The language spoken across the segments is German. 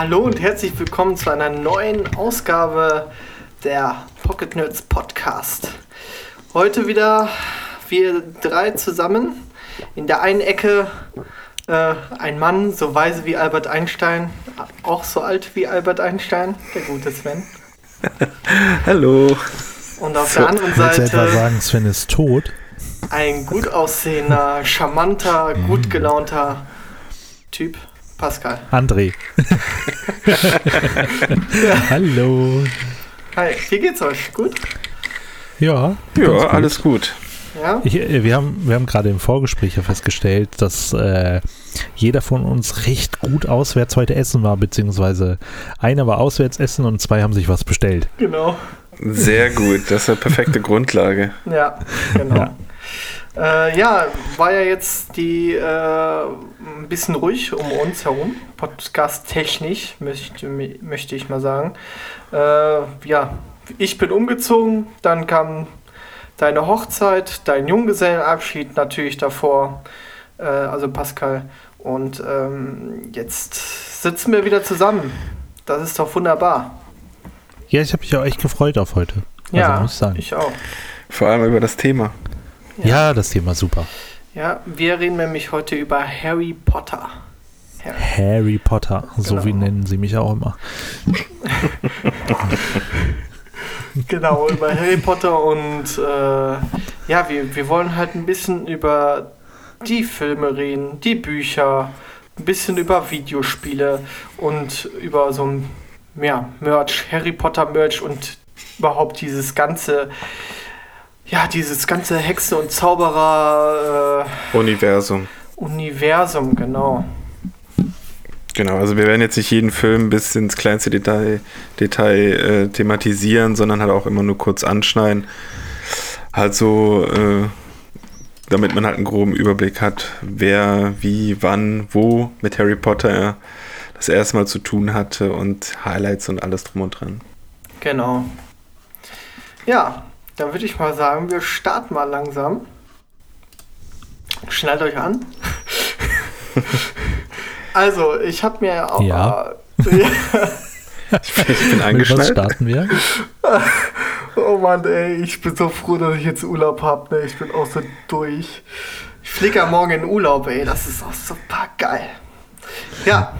Hallo und herzlich willkommen zu einer neuen Ausgabe der Pocket Nerds Podcast. Heute wieder wir drei zusammen. In der einen Ecke äh, ein Mann, so weise wie Albert Einstein, auch so alt wie Albert Einstein, der gute Sven. Hallo. Und auf der anderen Willst du etwa Seite sagen, Sven ist tot? ein gut aussehender, charmanter, gut gelaunter Typ, Pascal. André. Hallo. Hi, wie geht's euch? Gut? Ja. Ja, gut. alles gut. Ja? Ich, äh, wir haben, wir haben gerade im Vorgespräch ja festgestellt, dass äh, jeder von uns recht gut auswärts heute essen war, beziehungsweise einer war auswärts essen und zwei haben sich was bestellt. Genau. Sehr gut. Das ist eine perfekte Grundlage. Ja, genau. Ja. Äh, ja, war ja jetzt die äh, ein bisschen ruhig um uns herum, podcast-technisch, möchte, möchte ich mal sagen. Äh, ja, ich bin umgezogen, dann kam deine Hochzeit, dein Junggesellenabschied natürlich davor, äh, also Pascal. Und ähm, jetzt sitzen wir wieder zusammen. Das ist doch wunderbar. Ja, ich habe mich auch echt gefreut auf heute. Also, ja, muss ich sagen. ich auch. Vor allem über das Thema. Ja. das Thema super. Ja, wir reden nämlich heute über Harry Potter. Harry. Harry Potter, so Genau. wie nennen sie mich auch immer. Genau, über Harry Potter und äh, ja, wir, wir wollen halt ein bisschen über die Filme reden, die Bücher, ein bisschen über Videospiele und über so ein ja, Merch, Harry Potter Merch und überhaupt dieses ganze, ja, dieses ganze Hexe- und Zauberer Universum. äh, Universum, genau. Genau, also wir werden jetzt nicht jeden Film bis ins kleinste Detail, Detail äh, thematisieren, sondern halt auch immer nur kurz anschneiden. Halt so, äh, damit man halt einen groben Überblick hat, wer, wie, wann, wo mit Harry Potter das erste Mal zu tun hatte und Highlights und alles drum und dran. Genau. Ja, dann würde ich mal sagen, wir starten mal langsam. Schnallt euch an. also, ich habe mir auch. Ja. Äh, Ich bin Mit was angeschnallt. starten wir? oh Mann, ey, ich bin so froh, dass ich jetzt Urlaub habe. Ne? Ich bin auch so durch. Ich fliege ja morgen in Urlaub, ey. Das ist auch super geil. Ja,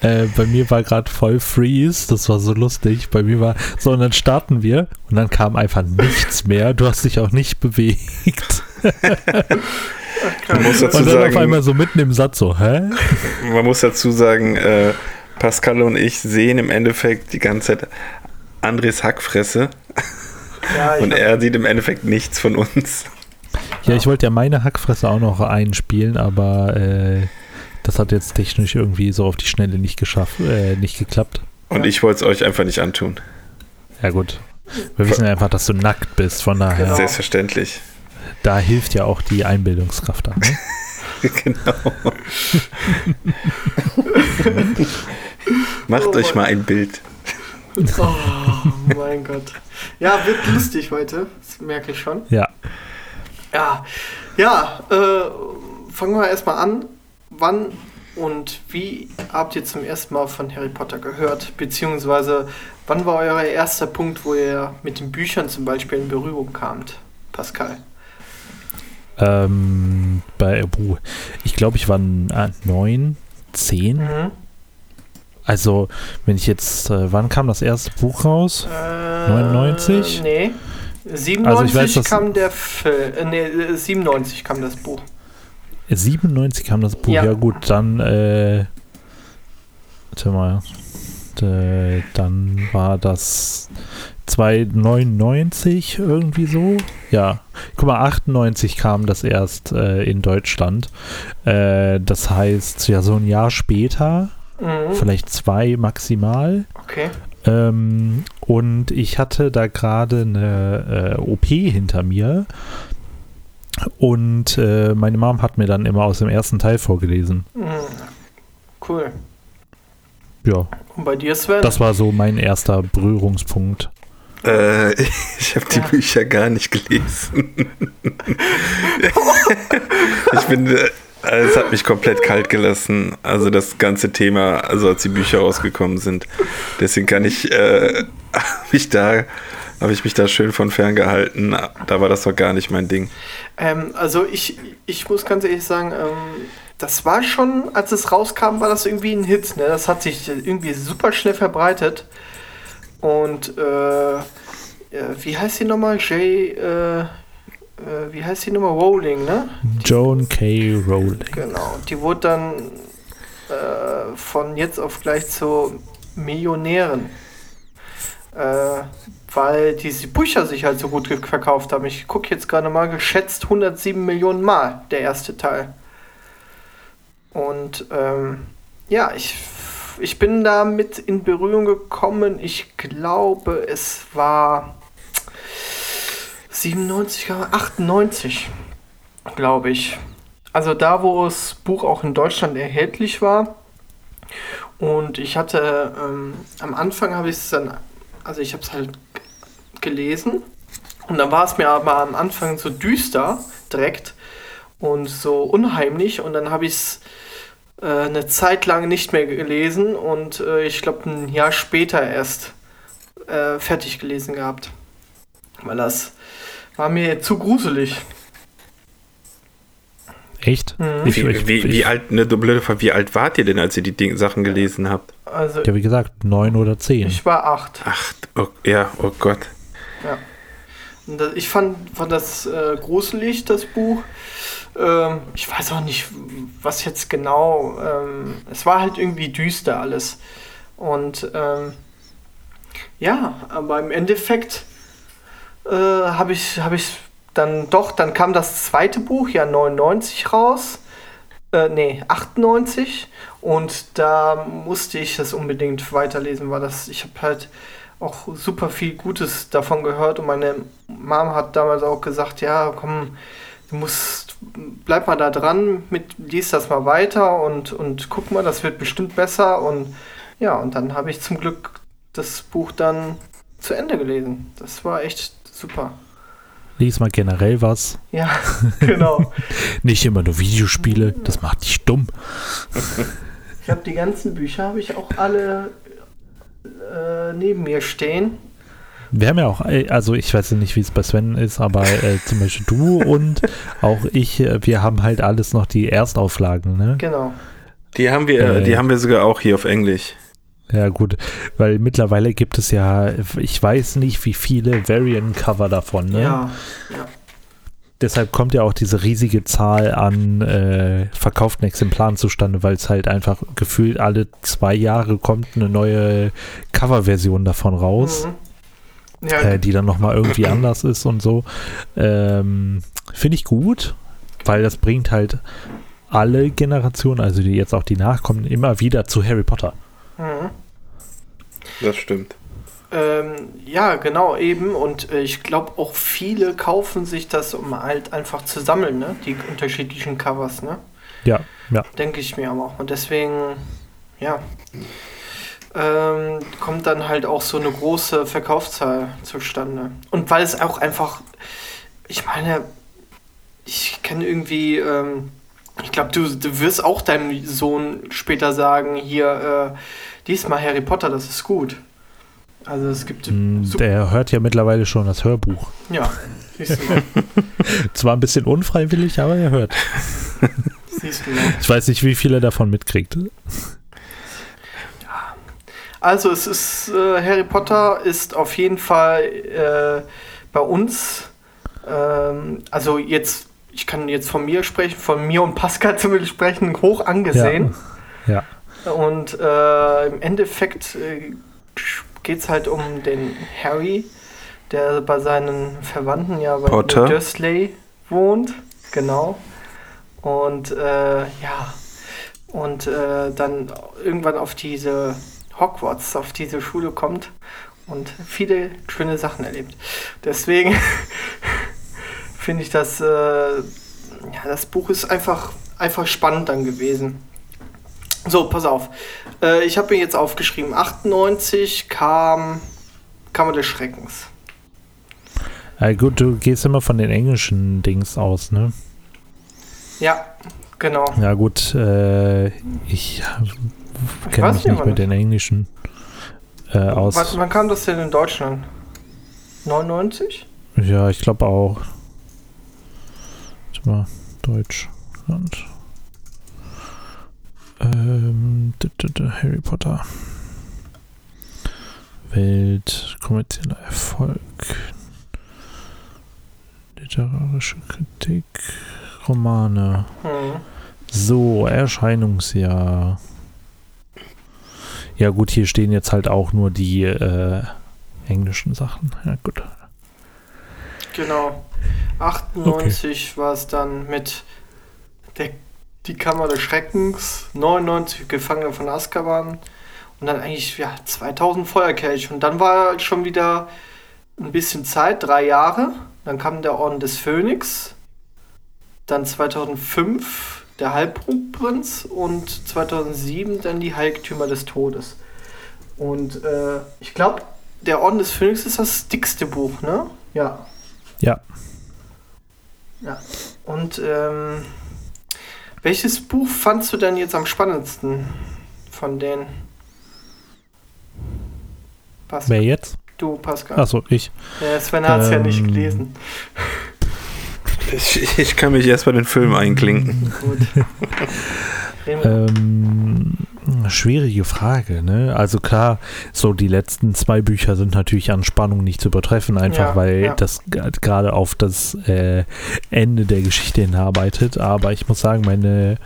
Äh, bei mir war gerade voll Freeze, das war so lustig. Bei mir war, so und dann starten wir und dann kam einfach nichts mehr. Du hast dich auch nicht bewegt. Man muss dazu Und dann auf sagen, einmal so mitten im Satz so, hä? Man muss dazu sagen, äh, Pascal und ich sehen im Endeffekt die ganze Zeit Andres Hackfresse ja und er sieht im Endeffekt nichts von uns. Ja, ich wollte ja meine Hackfresse auch noch einspielen, aber äh, das hat jetzt technisch irgendwie so auf die Schnelle nicht geschafft, äh, nicht geklappt. Und ich wollte es euch einfach nicht antun. Ja gut. Wir wissen ja einfach, dass du nackt bist, von daher, Genau. Selbstverständlich. da hilft ja auch die Einbildungskraft an. Ne? genau. Macht Oh euch mal ein Bild. Oh mein Gott. Ja, wird lustig heute. Das merke ich schon. Ja. Ja, ja, äh, fangen wir erstmal an. Wann und wie habt ihr zum ersten Mal von Harry Potter gehört? Beziehungsweise, wann war euer erster Punkt, wo ihr mit den Büchern zum Beispiel in Berührung kamt? Pascal. Ähm, bei, puh, ich glaube, ich war äh, neun, zehn. Mhm. Also, wenn ich jetzt, äh, wann kam das erste Buch raus? Äh, 99? Nee. 97 Also weiß, kam der Film. Äh, nee, äh, 97 kam das Buch. 97 kam das Buch, Ja. ja, gut, dann, äh, warte mal, äh, dann war das 299 irgendwie so. Ja, guck mal, 98 kam das erst äh, in Deutschland. Äh, das heißt, ja, so ein Jahr später, Mhm. vielleicht zwei maximal. Okay. Ähm, und ich hatte da gerade eine äh, OP hinter mir. Und äh, meine Mom hat mir dann immer aus dem ersten Teil vorgelesen. Mhm. Cool. Ja, Und bei dir, Sven? das war so mein erster Berührungspunkt. Äh, ich habe die Ja. Bücher gar nicht gelesen. ich bin, äh, Es hat mich komplett kalt gelassen. Also das ganze Thema, also als die Bücher rausgekommen sind. Deswegen kann ich äh, mich da habe ich mich da schön von ferngehalten. Da war das doch gar nicht mein Ding. Ähm, also ich, ich muss ganz ehrlich sagen, ähm, das war schon, als es rauskam, war das irgendwie ein Hit. Ne? Das hat sich irgendwie super schnell verbreitet. Und äh, wie heißt die nochmal? Jay, äh, äh, wie heißt die nochmal? Rowling, ne? Joan K. Rowling. Genau. Die wurde dann äh, von jetzt auf gleich zur Millionärin. Äh, weil diese Bücher sich halt so gut verkauft haben. Ich gucke jetzt gerade mal, geschätzt 107 Millionen Mal, der erste Teil. Und ähm, ja, ich, ich bin damit in Berührung gekommen. Ich glaube, es war 97, 98, glaube ich. Also da, wo das Buch auch in Deutschland erhältlich war. Und ich hatte ähm, am Anfang habe ich es dann, also ich habe es halt gelesen. Und dann war es mir aber am Anfang so düster direkt und so unheimlich. Und dann habe ich es äh, eine Zeit lang nicht mehr gelesen und äh, ich glaube ein Jahr später erst äh, fertig gelesen gehabt. Weil das war mir zu gruselig. Echt? Mhm. Wie, wie, wie, wie, alt, eine blöde Frage, wie alt wart ihr denn, als ihr die Ding, Sachen gelesen habt? Also, ja, wie gesagt, neun oder zehn. Ich war acht. Acht, oh, ja, oh Gott. Ja. Ich fand, fand das äh, gruselig, das Buch. Ähm, ich weiß auch nicht, was jetzt genau. Ähm, es war halt irgendwie düster alles. Und ähm, ja, aber im Endeffekt äh, habe ich, hab ich dann doch, dann kam das zweite Buch, ja 99 raus. Äh, nee, 98. Und da musste ich das unbedingt weiterlesen, weil das, ich habe halt auch super viel Gutes davon gehört und meine Mom hat damals auch gesagt, ja, komm, du musst, bleib mal da dran, mit, lies das mal weiter und, und guck mal, das wird bestimmt besser und ja, und dann habe ich zum Glück das Buch dann zu Ende gelesen. Das war echt super. Lies mal generell was. Ja, genau. Nicht immer nur Videospiele, das macht dich dumm. Ich habe die ganzen Bücher, habe ich auch alle äh, neben mir stehen. Wir haben ja auch, äh, also ich weiß nicht, wie es bei Sven ist, aber äh, zum Beispiel du und auch ich, äh, wir haben halt alles noch die Erstauflagen, ne? Genau. Die haben wir, äh, die haben wir sogar auch hier auf Englisch. Ja, gut, weil mittlerweile gibt es ja, ich weiß nicht, wie viele Variant-Cover davon, ne? Ja, ja deshalb kommt ja auch diese riesige Zahl an äh, verkauften Exemplaren zustande, weil es halt einfach gefühlt alle zwei Jahre kommt eine neue Coverversion davon raus, mhm. ja. äh, die dann nochmal irgendwie anders ist und so. Ähm, Finde ich gut, weil das bringt halt alle Generationen, also die jetzt auch die nachkommen, immer wieder zu Harry Potter. Mhm. Das stimmt. Ähm, ja, genau, eben. Und äh, ich glaube auch viele kaufen sich das, um halt einfach zu sammeln, ne? Die unterschiedlichen Covers, ne? Ja, ja. Denke ich mir aber auch. Und deswegen, ja, ähm, kommt dann halt auch so eine große Verkaufszahl zustande. Und weil es auch einfach, ich meine, ich kenne irgendwie, ähm, ich glaube, du, du wirst auch deinem Sohn später sagen, hier, äh, diesmal Harry Potter, das ist gut. Also es gibt. Mm, der hört ja mittlerweile schon das Hörbuch. Ja, siehst du mal. Zwar ein bisschen unfreiwillig, aber er hört. siehst du mal. Ich weiß nicht, wie viel er davon mitkriegt. Ja. Also es ist äh, Harry Potter ist auf jeden Fall äh, bei uns. Ähm, also jetzt, ich kann jetzt von mir sprechen, von mir und Pascal zumindest sprechen, hoch angesehen. Ja. ja. Und äh, im Endeffekt äh, geht es halt um den Harry, der bei seinen Verwandten ja bei Potter. Dursley wohnt. Genau. Und äh, ja, und äh, dann irgendwann auf diese Hogwarts, auf diese Schule kommt und viele schöne Sachen erlebt. Deswegen finde ich das, äh, ja, das Buch ist einfach, einfach spannend dann gewesen. So, pass auf. Äh, ich habe mir jetzt aufgeschrieben, 98 kam Kammer des Schreckens. Ja, gut, du gehst immer von den englischen Dings aus, ne? Ja, Genau. Ja gut, äh, ich kenne mich nicht mit den englischen äh, aus. Wann, wann kam das denn in Deutschland? 99? Ja, ich glaube auch. Warte mal, Deutschland. Ähm, Harry Potter. Welt, kommerzieller Erfolg, literarische Kritik, Romane. Hm. So, Erscheinungsjahr. Ja gut, hier stehen jetzt halt auch nur die äh, englischen Sachen. Ja gut. Genau. 98 okay. war es dann mit der, die Kammer des Schreckens, 99 Gefangene von Azkaban und dann eigentlich ja 2000 Feuerkelch und dann war schon wieder ein bisschen Zeit, drei Jahre. Dann kam der Orden des Phönix, dann 2005 der Halbblutprinz und 2007 dann die Heiligtümer des Todes. Und äh, ich glaube, der Orden des Phönix ist das dickste Buch, ne? Ja. Ja. Ja. Und ähm, welches Buch fandst du denn jetzt am spannendsten von denen? Pascal. Wer jetzt? Du, Pascal. Achso, ich. Ja, Sven hat es ähm, ja nicht ähm, gelesen. Ich, ich, kann mich erst bei den Filmen einklinken. Gut. ähm, schwierige Frage, ne? Also klar, so die letzten zwei Bücher sind natürlich an Spannung nicht zu übertreffen, einfach ja, weil ja. das gerade auf das äh, Ende der Geschichte hinarbeitet. Aber ich muss sagen, meine,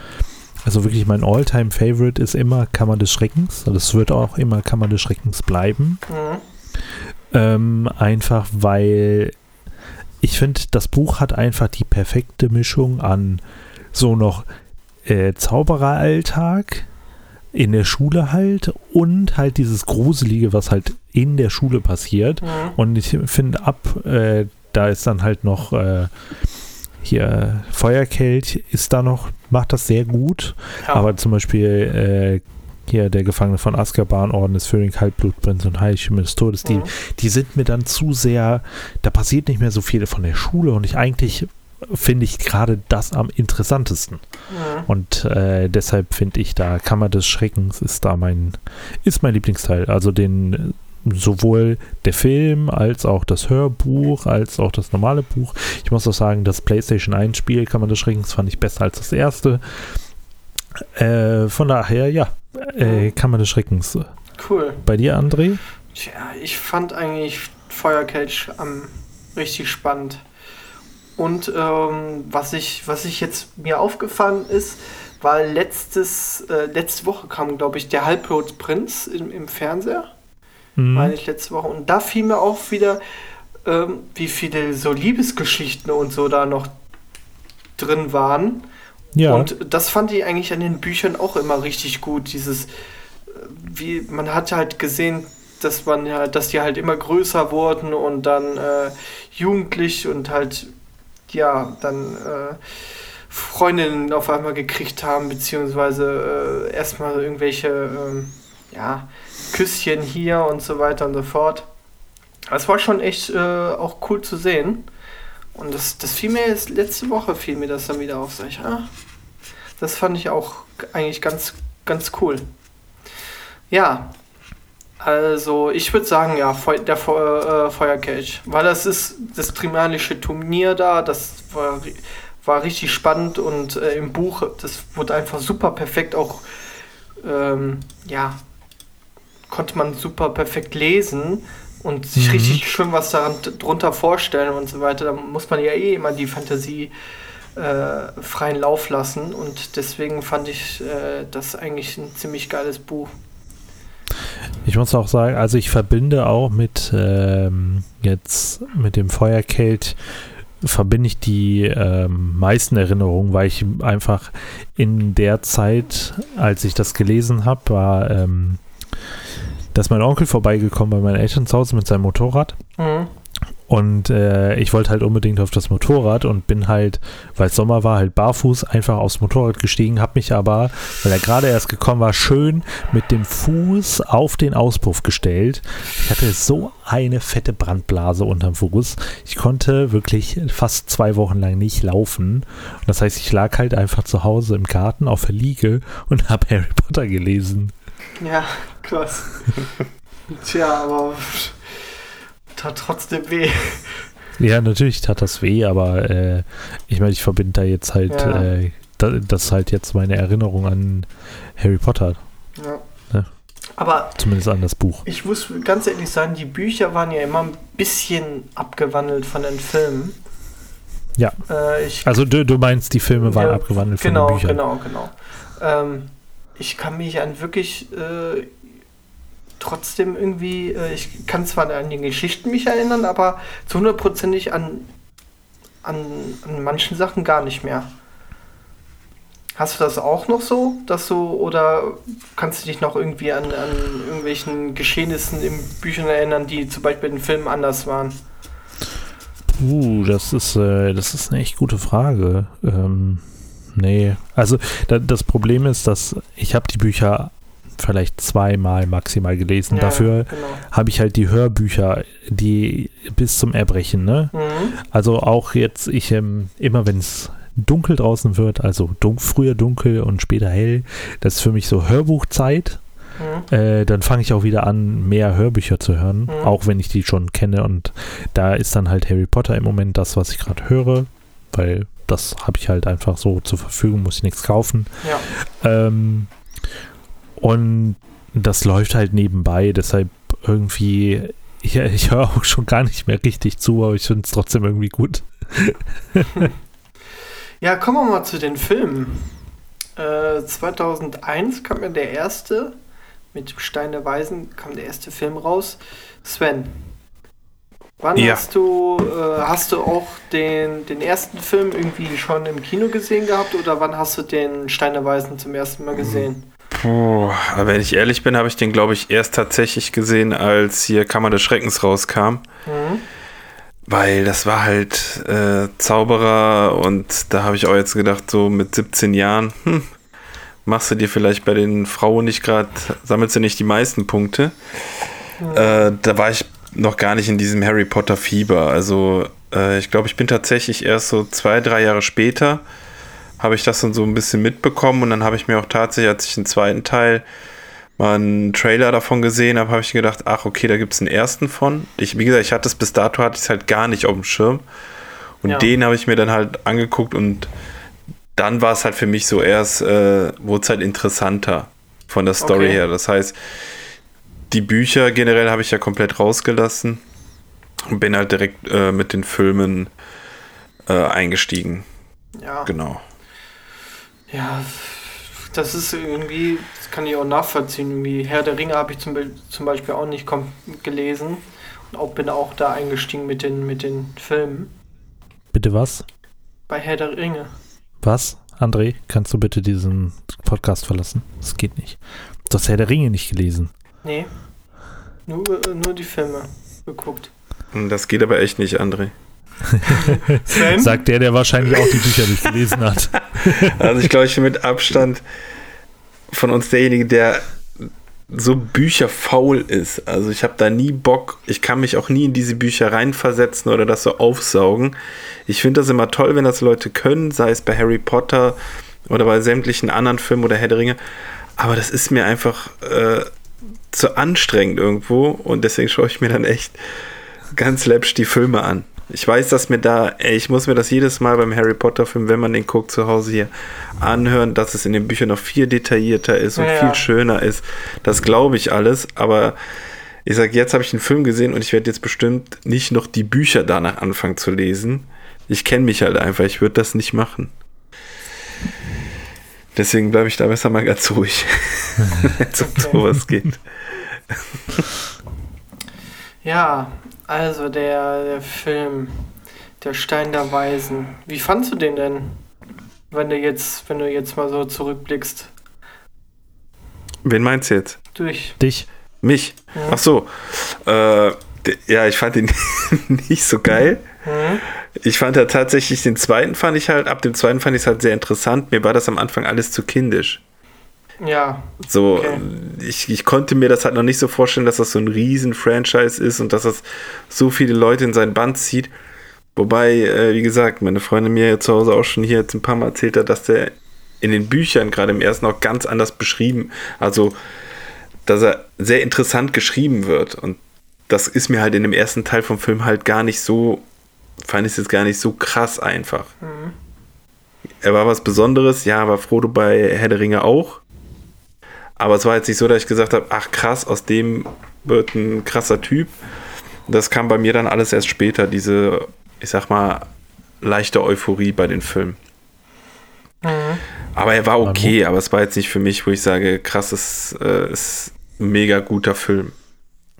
also wirklich mein Alltime favorite ist immer Kammer des Schreckens. Das wird auch immer Kammer des Schreckens bleiben. Mhm. Ähm, einfach weil ich finde, das Buch hat einfach die perfekte Mischung an so noch äh, Zaubereralltag in der Schule halt und halt dieses Gruselige, was halt in der Schule passiert. Mhm. Und ich finde ab, äh, da ist dann halt noch äh, hier Feuerkelch ist da noch, macht das sehr gut. Ja. Aber zum Beispiel äh, hier der Gefangene von Azkaban, Orden des Phönix, Halbblutprinz und Heiligtümer des Todes, die, mhm. die sind mir dann zu sehr, da passiert nicht mehr so viel von der Schule und ich eigentlich finde ich gerade das am interessantesten. Mhm. Und äh, deshalb finde ich da Kammer des Schreckens ist da mein, ist mein Lieblingsteil. Also den sowohl der Film als auch das Hörbuch, als auch das normale Buch. Ich muss auch sagen, das PlayStation 1 Spiel Kammer des Schreckens fand ich besser als das erste. Äh, von daher, ja, äh, Kammer des Schreckens. Cool. Bei dir, André? Tja, ich fand eigentlich Feuerkelch am richtig spannend. Und ähm, was, ich, was ich jetzt mir aufgefallen ist, weil letztes, äh, letzte Woche kam, glaube ich, der Halbblutprinz im, im Fernseher. Mhm. Meine ich letzte Woche. Und da fiel mir auch wieder, ähm, wie viele so Liebesgeschichten und so da noch drin waren. Ja. Und das fand ich eigentlich an den Büchern auch immer richtig gut. Dieses, äh, wie man hat halt gesehen, dass man ja, dass die halt immer größer wurden und dann äh, jugendlich und halt ja dann äh, Freundinnen auf einmal gekriegt haben, beziehungsweise äh, erstmal irgendwelche äh, ja, Küsschen hier und so weiter und so fort. Es war schon echt äh, auch cool zu sehen. Und das, das fiel mir jetzt letzte Woche, fiel mir das dann wieder auf. Sag ich, ah, das fand ich auch eigentlich ganz, ganz cool. Ja, also ich würde sagen, ja, der äh, Feuerkelch. Weil das ist das trimanische Turnier da, das war, war richtig spannend und äh, im Buch, das wurde einfach super perfekt auch, ähm, ja, konnte man super perfekt lesen und sich mhm. richtig schön was daran drunter vorstellen und so weiter. Da muss man ja eh immer die Fantasie äh, freien Lauf lassen und deswegen fand ich äh, das eigentlich ein ziemlich geiles Buch. Ich muss auch sagen, also ich verbinde auch mit ähm, jetzt mit dem Feuerkelt verbinde ich die ähm, meisten Erinnerungen, weil ich einfach in der Zeit, als ich das gelesen habe, war, ähm, dass mein Onkel vorbeigekommen bei meinen Eltern zu Hause mit seinem Motorrad. Mhm. Und äh, ich wollte halt unbedingt auf das Motorrad und bin halt, weil es Sommer war, halt barfuß einfach aufs Motorrad gestiegen, habe mich aber, weil er gerade erst gekommen war, schön mit dem Fuß auf den Auspuff gestellt. Ich hatte so eine fette Brandblase unterm Fuß. Ich konnte wirklich fast zwei Wochen lang nicht laufen. Und das heißt, ich lag halt einfach zu Hause im Garten auf der Liege und habe Harry Potter gelesen. Ja, krass. Tja, aber tat trotzdem weh. Ja, natürlich tat das weh, aber äh, ich meine, ich verbinde da jetzt halt, Ja. äh, da, das ist halt jetzt meine Erinnerung an Harry Potter, Ja. Ja. Aber zumindest an das Buch. ich muss ganz ehrlich sagen, die Bücher waren ja immer ein bisschen abgewandelt von den Filmen. Ja. Äh, Also du, du meinst, die Filme waren Ja, abgewandelt von genau, den Büchern. genau, genau. Ähm, ich kann mich an wirklich äh, trotzdem irgendwie, äh, ich kann zwar an die Geschichten mich erinnern, aber zu hundertprozentig an, an, an manchen Sachen gar nicht mehr. Hast du das auch noch so, dass du, oder kannst du dich noch irgendwie an, an irgendwelchen Geschehnissen in Büchern erinnern, die zum Beispiel in Filmen anders waren? Uh, das ist, äh, das ist eine echt gute Frage. Ähm, nee, also da, das Problem ist, dass ich habe die Bücher vielleicht zweimal maximal gelesen. Ja, Dafür Genau. habe ich halt die Hörbücher, die bis zum Erbrechen, ne? Mhm. Also auch jetzt, ich ähm, immer wenn es dunkel draußen wird, also dun früher dunkel und später hell, das ist für mich so Hörbuchzeit. Mhm. Äh, dann fange ich auch wieder an, mehr Hörbücher zu hören, Mhm. auch wenn ich die schon kenne. Und da ist dann halt Harry Potter im Moment das, was ich gerade höre, weil das habe ich halt einfach so zur Verfügung, muss ich nichts kaufen. Ja. Ähm, und das läuft halt nebenbei, deshalb irgendwie, ich, ich höre auch schon gar nicht mehr richtig zu, aber ich finde es trotzdem irgendwie gut. Ja, kommen wir mal zu den Filmen. Äh, 2001 kam ja der erste, mit Stein der Weisen kam der erste Film raus. Sven, wann Ja. hast du, äh, hast du auch den, den ersten Film irgendwie schon im Kino gesehen gehabt oder wann hast du den Stein der Weisen zum ersten Mal gesehen? Puh, aber wenn ich ehrlich bin, habe ich den, glaube ich, erst tatsächlich gesehen, als hier Kammer des Schreckens rauskam. Mhm. Weil das war halt äh, Zauberer und da habe ich auch jetzt gedacht, so mit 17 Jahren, hm, machst du dir vielleicht bei den Frauen nicht gerade, sammelst du nicht die meisten Punkte. Äh, da war ich noch gar nicht in diesem Harry Potter Fieber. Also äh, ich glaube, ich bin tatsächlich erst so zwei, drei Jahre später, habe ich das dann so ein bisschen mitbekommen und dann habe ich mir auch tatsächlich, als ich den zweiten Teil mal einen Trailer davon gesehen habe, habe ich gedacht, ach okay, da gibt es einen ersten von. Ich, wie gesagt, ich hatte es bis dato hatte ich es halt gar nicht auf dem Schirm. Und Ja. den habe ich mir dann halt angeguckt und dann war es halt für mich so erst, äh, wurde es halt interessanter von der Story Okay. her. Das heißt, die Bücher generell habe ich ja komplett rausgelassen und bin halt direkt äh, mit den Filmen äh, eingestiegen. Ja. Genau. Ja, das ist irgendwie, das kann ich auch nachvollziehen. Irgendwie Herr der Ringe habe ich zum, Be- zum Beispiel auch nicht kom gelesen und auch, bin auch da eingestiegen mit den, mit den Filmen. Bitte was? Bei Herr der Ringe. Was? André, kannst du bitte diesen Podcast verlassen? Das geht nicht. Du hast Herr der Ringe nicht gelesen. Nee. Nur, nur die Filme geguckt. Das geht aber echt nicht, André. Sven? Sagt der, der wahrscheinlich auch die Bücher nicht gelesen hat. Also ich glaube, ich bin mit Abstand von uns derjenige, der so bücherfaul ist. Also ich habe da nie Bock, ich kann mich auch nie in diese Bücher reinversetzen oder das so aufsaugen. Ich finde das immer toll, wenn das Leute können, sei es bei Harry Potter oder bei sämtlichen anderen Filmen oder Herr der Ringe. Aber das ist mir einfach äh, zu anstrengend irgendwo und deswegen schaue ich mir dann echt ganz läppsch die Filme an. Ich weiß, dass mir da, ey, ich muss mir das jedes Mal beim Harry Potter Film, wenn man den guckt, zu Hause hier anhören, dass es in den Büchern noch viel detaillierter ist und Ja, ja. viel schöner ist. Das glaube ich alles, aber ich sage, jetzt habe ich den Film gesehen und ich werde jetzt bestimmt nicht noch die Bücher danach anfangen zu lesen. Ich kenne mich halt einfach, ich würde das nicht machen. Deswegen bleibe ich da besser mal ganz ruhig, wenn es um sowas geht. Ja, also der, der Film Der Stein der Weisen. Wie fandst du den denn? Wenn du jetzt, wenn du jetzt mal so zurückblickst. Wen meinst du jetzt? Durch. Dich? Mich? Ja. Ach so. Äh, Ja, ich fand ihn nicht so geil. Mhm. Ich fand ja tatsächlich den zweiten fand ich halt, ab dem zweiten fand ich es halt sehr interessant. Mir war das am Anfang alles zu kindisch. Ja. So, okay. ich, ich konnte mir das halt noch nicht so vorstellen, dass das so ein riesen Franchise ist und dass das so viele Leute in sein Band zieht. Wobei, äh, wie gesagt, meine Freundin mir zu Hause auch schon hier jetzt ein paar Mal erzählt hat, dass der in den Büchern gerade im ersten auch ganz anders beschrieben, also dass er sehr interessant geschrieben wird und das ist mir halt in dem ersten Teil vom Film halt gar nicht so, fand ich es jetzt gar nicht so krass einfach. Mhm. Er war was Besonderes, ja, war Frodo bei Herr der Ringe auch. Aber es war jetzt nicht so, dass ich gesagt habe, ach krass, aus dem wird ein krasser Typ. Das kam bei mir dann alles erst später, diese, ich sag mal, leichte Euphorie bei den Filmen. Mhm. Aber er war okay, aber es war jetzt nicht für mich, wo ich sage, krass, es äh, ist ein mega guter Film.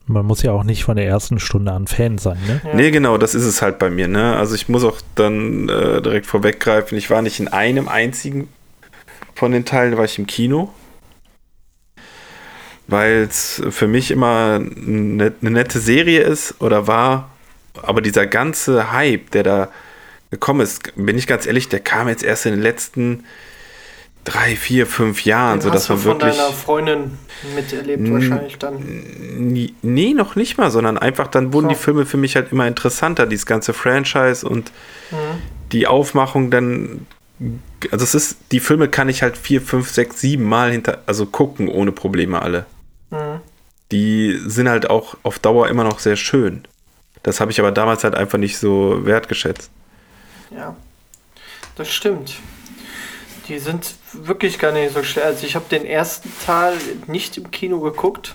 Man muss ja auch nicht von der ersten Stunde an Fan sein, ne? Ja. Nee, genau, das ist es halt bei mir, ne? Also ich muss auch dann äh, direkt vorweggreifen, ich war nicht in einem einzigen von den Teilen, war ich im Kino. Weil es für mich immer eine, eine nette Serie ist oder war, aber dieser ganze Hype, der da gekommen ist, bin ich ganz ehrlich, der kam jetzt erst in den letzten drei, vier, fünf Jahren, so dass man wirklich. von deiner Freundin miterlebt wahrscheinlich dann. Nee, noch nicht mal, sondern einfach dann wurden so. die Filme für mich halt immer interessanter, dieses ganze Franchise und mhm. die Aufmachung dann. Also es ist, die Filme kann ich halt vier, fünf, sechs, sieben Mal hinter, also gucken ohne Probleme alle. Die sind halt auch auf Dauer immer noch sehr schön. Das habe ich aber damals halt einfach nicht so wertgeschätzt. Ja, das stimmt. Die sind wirklich gar nicht so schwer. Also ich habe den ersten Teil nicht im Kino geguckt.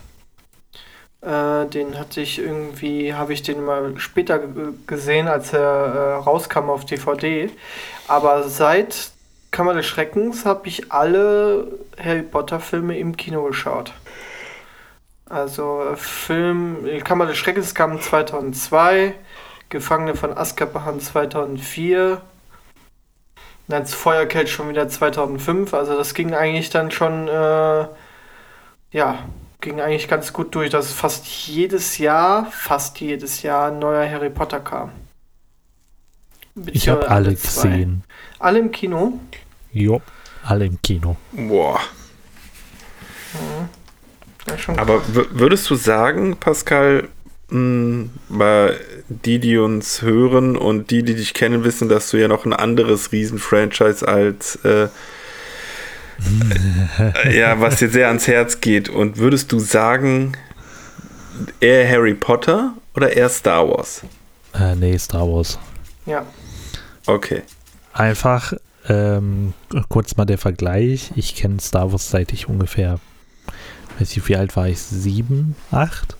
Äh, den hatte ich irgendwie, habe ich den mal später gesehen, als er äh, rauskam auf DVD. Aber seit Kammer des Schreckens habe ich alle Harry Potter Filme im Kino geschaut. Also Film Kammer des Schreckens kam 2002, Gefangene von Azkaban 2004 dann das Feuerkelch schon wieder 2005. Also das ging eigentlich dann schon, äh, ja, ging eigentlich ganz gut durch, dass fast jedes Jahr, fast jedes Jahr ein neuer Harry Potter kam. Ich habe alle gesehen. Alle im Kino? Jo, alle im Kino. Boah. Mhm. Aber würdest du sagen, Pascal, weil die, die uns hören und die, die dich kennen, wissen, dass du ja noch ein anderes Riesen-Franchise als äh, ja, was dir sehr ans Herz geht. Und würdest du sagen, eher Harry Potter oder eher Star Wars? Äh, nee, Star Wars. Ja. Okay. Einfach ähm, kurz mal der Vergleich. Ich kenne Star Wars seit ich ungefähr, weiß ich, wie alt war ich? Sieben, acht?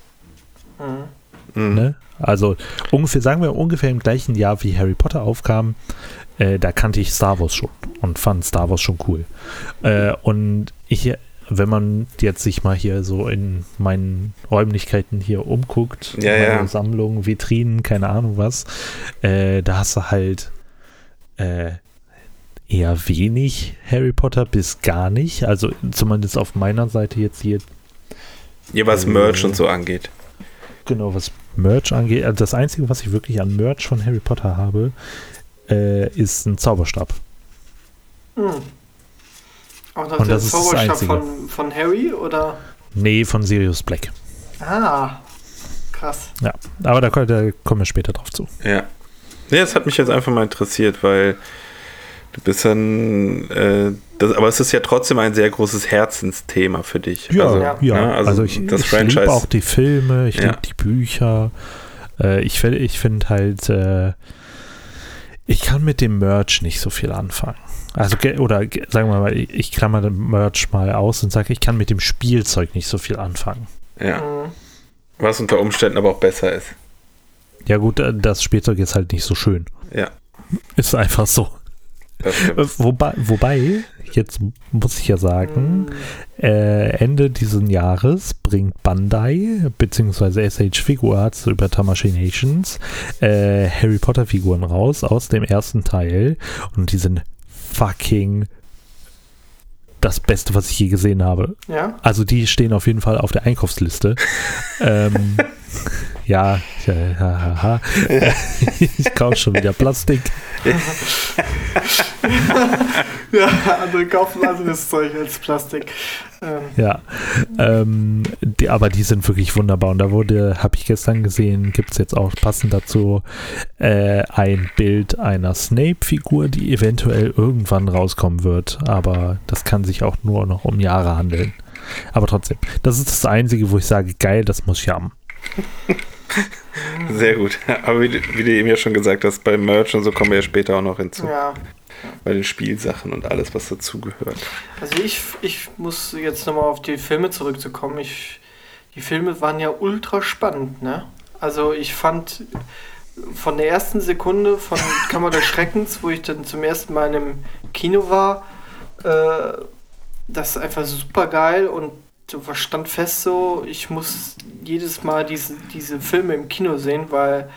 Mhm. Ne? Also ungefähr, sagen wir ungefähr im gleichen Jahr, wie Harry Potter aufkam, äh, da kannte ich Star Wars schon und fand Star Wars schon cool. Äh, und ich, wenn man jetzt sich mal hier so in meinen Räumlichkeiten hier umguckt, ja, ja. Sammlungen, Vitrinen, keine Ahnung was, äh, da hast du halt äh, eher wenig Harry Potter bis gar nicht. Also zumindest auf meiner Seite jetzt hier. Ja, was Merch und so angeht. Genau, was Merch angeht. Also das Einzige, was ich wirklich an Merch von Harry Potter habe, äh, ist ein Zauberstab. Hm. Auch das Und das ist Zauberstab das von, von Harry oder? Nee, von Sirius Black. Ah, krass. Ja, aber da, da kommen wir später drauf zu. Ja. Nee, das hat mich jetzt einfach mal interessiert, weil du bist dann äh, das, aber es ist ja trotzdem ein sehr großes Herzensthema für dich. Ja, also, ja. ja. Ne, also, also, ich, das ich liebe auch die Filme, ich ja. liebe die Bücher. Äh, ich ich finde halt, äh, ich kann mit dem Merch nicht so viel anfangen. Also, oder sagen wir mal, ich klammer den Merch mal aus und sage, ich kann mit dem Spielzeug nicht so viel anfangen. Ja. Mhm. Was unter Umständen aber auch besser ist. Ja, gut, äh, das Spielzeug ist halt nicht so schön. Ja. Ist einfach so. Wobei, wobei, jetzt muss ich ja sagen, äh, Ende dieses Jahres bringt Bandai bzw. SH Figuarts über Tamashinations äh, Harry Potter Figuren raus aus dem ersten Teil und die sind fucking das Beste, was ich je gesehen habe. Ja. Also die stehen auf jeden Fall auf der Einkaufsliste. ähm, ja, ja, ja, ja. ich kaufe schon wieder Plastik. ja, andere kaufen anderes Zeug als Plastik. Ähm. Ja, ähm, die, aber die sind wirklich wunderbar. Und da wurde, habe ich gestern gesehen, gibt es jetzt auch passend dazu äh, ein Bild einer Snape-Figur, die eventuell irgendwann rauskommen wird. Aber das kann sich auch nur noch um Jahre handeln. Aber trotzdem, das ist das Einzige, wo ich sage, geil, das muss ich haben. Sehr gut. Aber wie, wie, du eben ja schon gesagt hast, beim Merch und so kommen wir ja später auch noch hinzu. Ja. Bei den Spielsachen und alles, was dazugehört. Also ich, ich muss jetzt nochmal auf die Filme zurückzukommen. Ich, die Filme waren ja ultra spannend, ne? Also ich fand von der ersten Sekunde von Kammer des Schreckens, wo ich dann zum ersten Mal im Kino war, äh, das ist einfach super geil und stand fest so, ich muss jedes Mal diese, diese Filme im Kino sehen, weil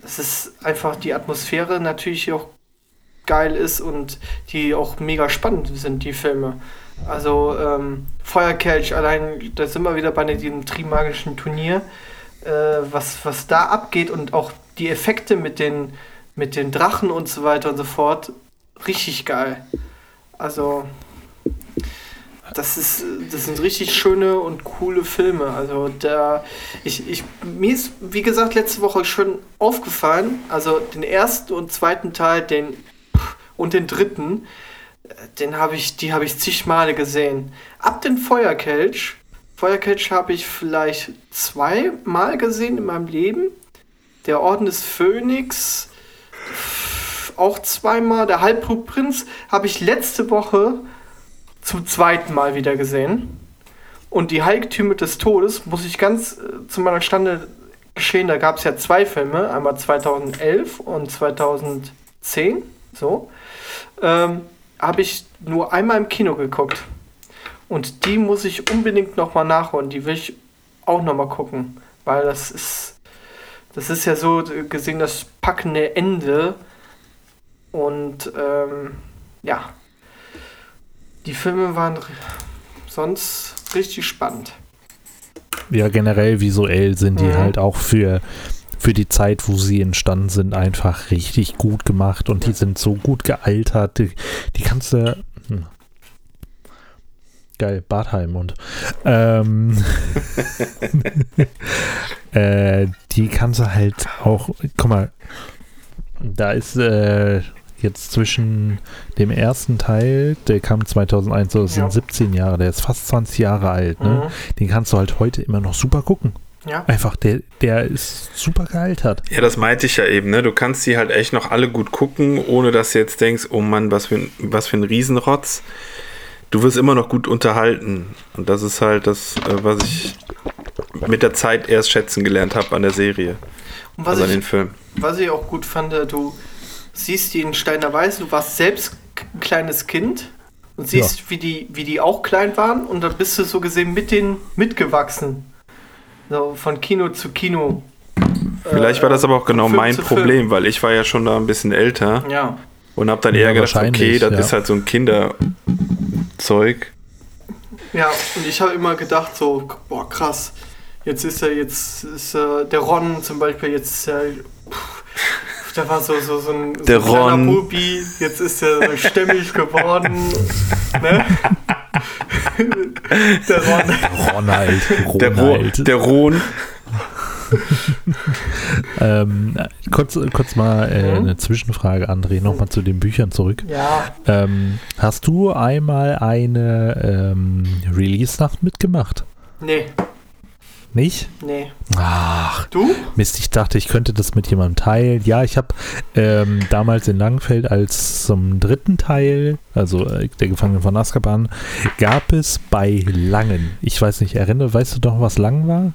das ist einfach die Atmosphäre natürlich auch geil ist und die auch mega spannend sind, die Filme. Also ähm, Feuerkelch, allein, da sind wir wieder bei diesem Trimagischen Turnier, äh, was, was da abgeht und auch die Effekte mit den, mit den Drachen und so weiter und so fort, richtig geil. Also das ist, das sind richtig schöne und coole Filme. Also da, ich, ich, mir ist, wie gesagt, letzte Woche schon aufgefallen, also den ersten und zweiten Teil, den und den dritten, den habe ich, die habe ich zig Male gesehen. Ab den Feuerkelch, Feuerkelch habe ich vielleicht zweimal gesehen in meinem Leben. Der Orden des Phönix auch zweimal. Der Halbblutprinz habe ich letzte Woche zum zweiten Mal wieder gesehen. Und die Heiligtümer des Todes, muss ich ganz äh, zu meiner Stande geschehen, da gab es ja zwei Filme, einmal 2011 und 2010, so, ähm, habe ich nur einmal im Kino geguckt. Und die muss ich unbedingt nochmal nachholen, die will ich auch nochmal gucken, weil das ist, das ist ja so gesehen das packende Ende und ähm, ja, die Filme waren sonst richtig spannend. Ja, generell visuell sind die mhm. halt auch für, für die Zeit, wo sie entstanden sind, einfach richtig gut gemacht und die sind so gut gealtert. Die, die kannst du. Hm. Geil, Bartheim und. Ähm, äh, die kannst du halt auch. Guck mal, da ist. Äh, jetzt zwischen dem ersten Teil, der kam 2001, so das ja. sind 17 Jahre, der ist fast 20 Jahre alt, ne? Mhm. Den kannst du halt heute immer noch super gucken. Ja. Einfach, der, der ist super gealtert. Ja, das meinte ich ja eben, ne? Du kannst die halt echt noch alle gut gucken, ohne dass du jetzt denkst, oh Mann, was für ein, was für ein Riesenrotz. Du wirst immer noch gut unterhalten. Und das ist halt das, äh, was ich mit der Zeit erst schätzen gelernt habe an der Serie. Und was also ich, an den Film. Was ich auch gut fand, du, siehst die in Steiner Weiß, du warst selbst ein kleines Kind und siehst, ja. wie, die, wie die auch klein waren und dann bist du so gesehen mit denen mitgewachsen. So von Kino zu Kino. Vielleicht äh, war das aber auch genau mein Problem, weil ich war ja schon da ein bisschen älter. Ja. Und hab dann eher ja, gedacht, okay, das ja. ist halt so ein Kinderzeug. Ja, und ich habe immer gedacht so, boah krass, jetzt ist er, jetzt ist er, der Ron zum Beispiel, jetzt ist er, pff, der war so, so, so ein, der so ein kleiner Bubi, jetzt ist er so stämmig geworden. ne? der Ron. Ronald. Ronald. Der, Ro der Ron. ähm, kurz, kurz mal äh, mhm. eine Zwischenfrage, André, nochmal zu den Büchern zurück. Ja. Ähm, hast du einmal eine ähm, Release-Nacht mitgemacht? Nee. Nicht? Nee. Ach. Du? Mist, ich dachte, ich könnte das mit jemandem teilen. Ja, ich habe ähm, damals in Langenfeld als zum dritten Teil, also äh, der Gefangene von Azkaban, gab es bei Langen, ich weiß nicht, erinnere, weißt du doch, was Langen war?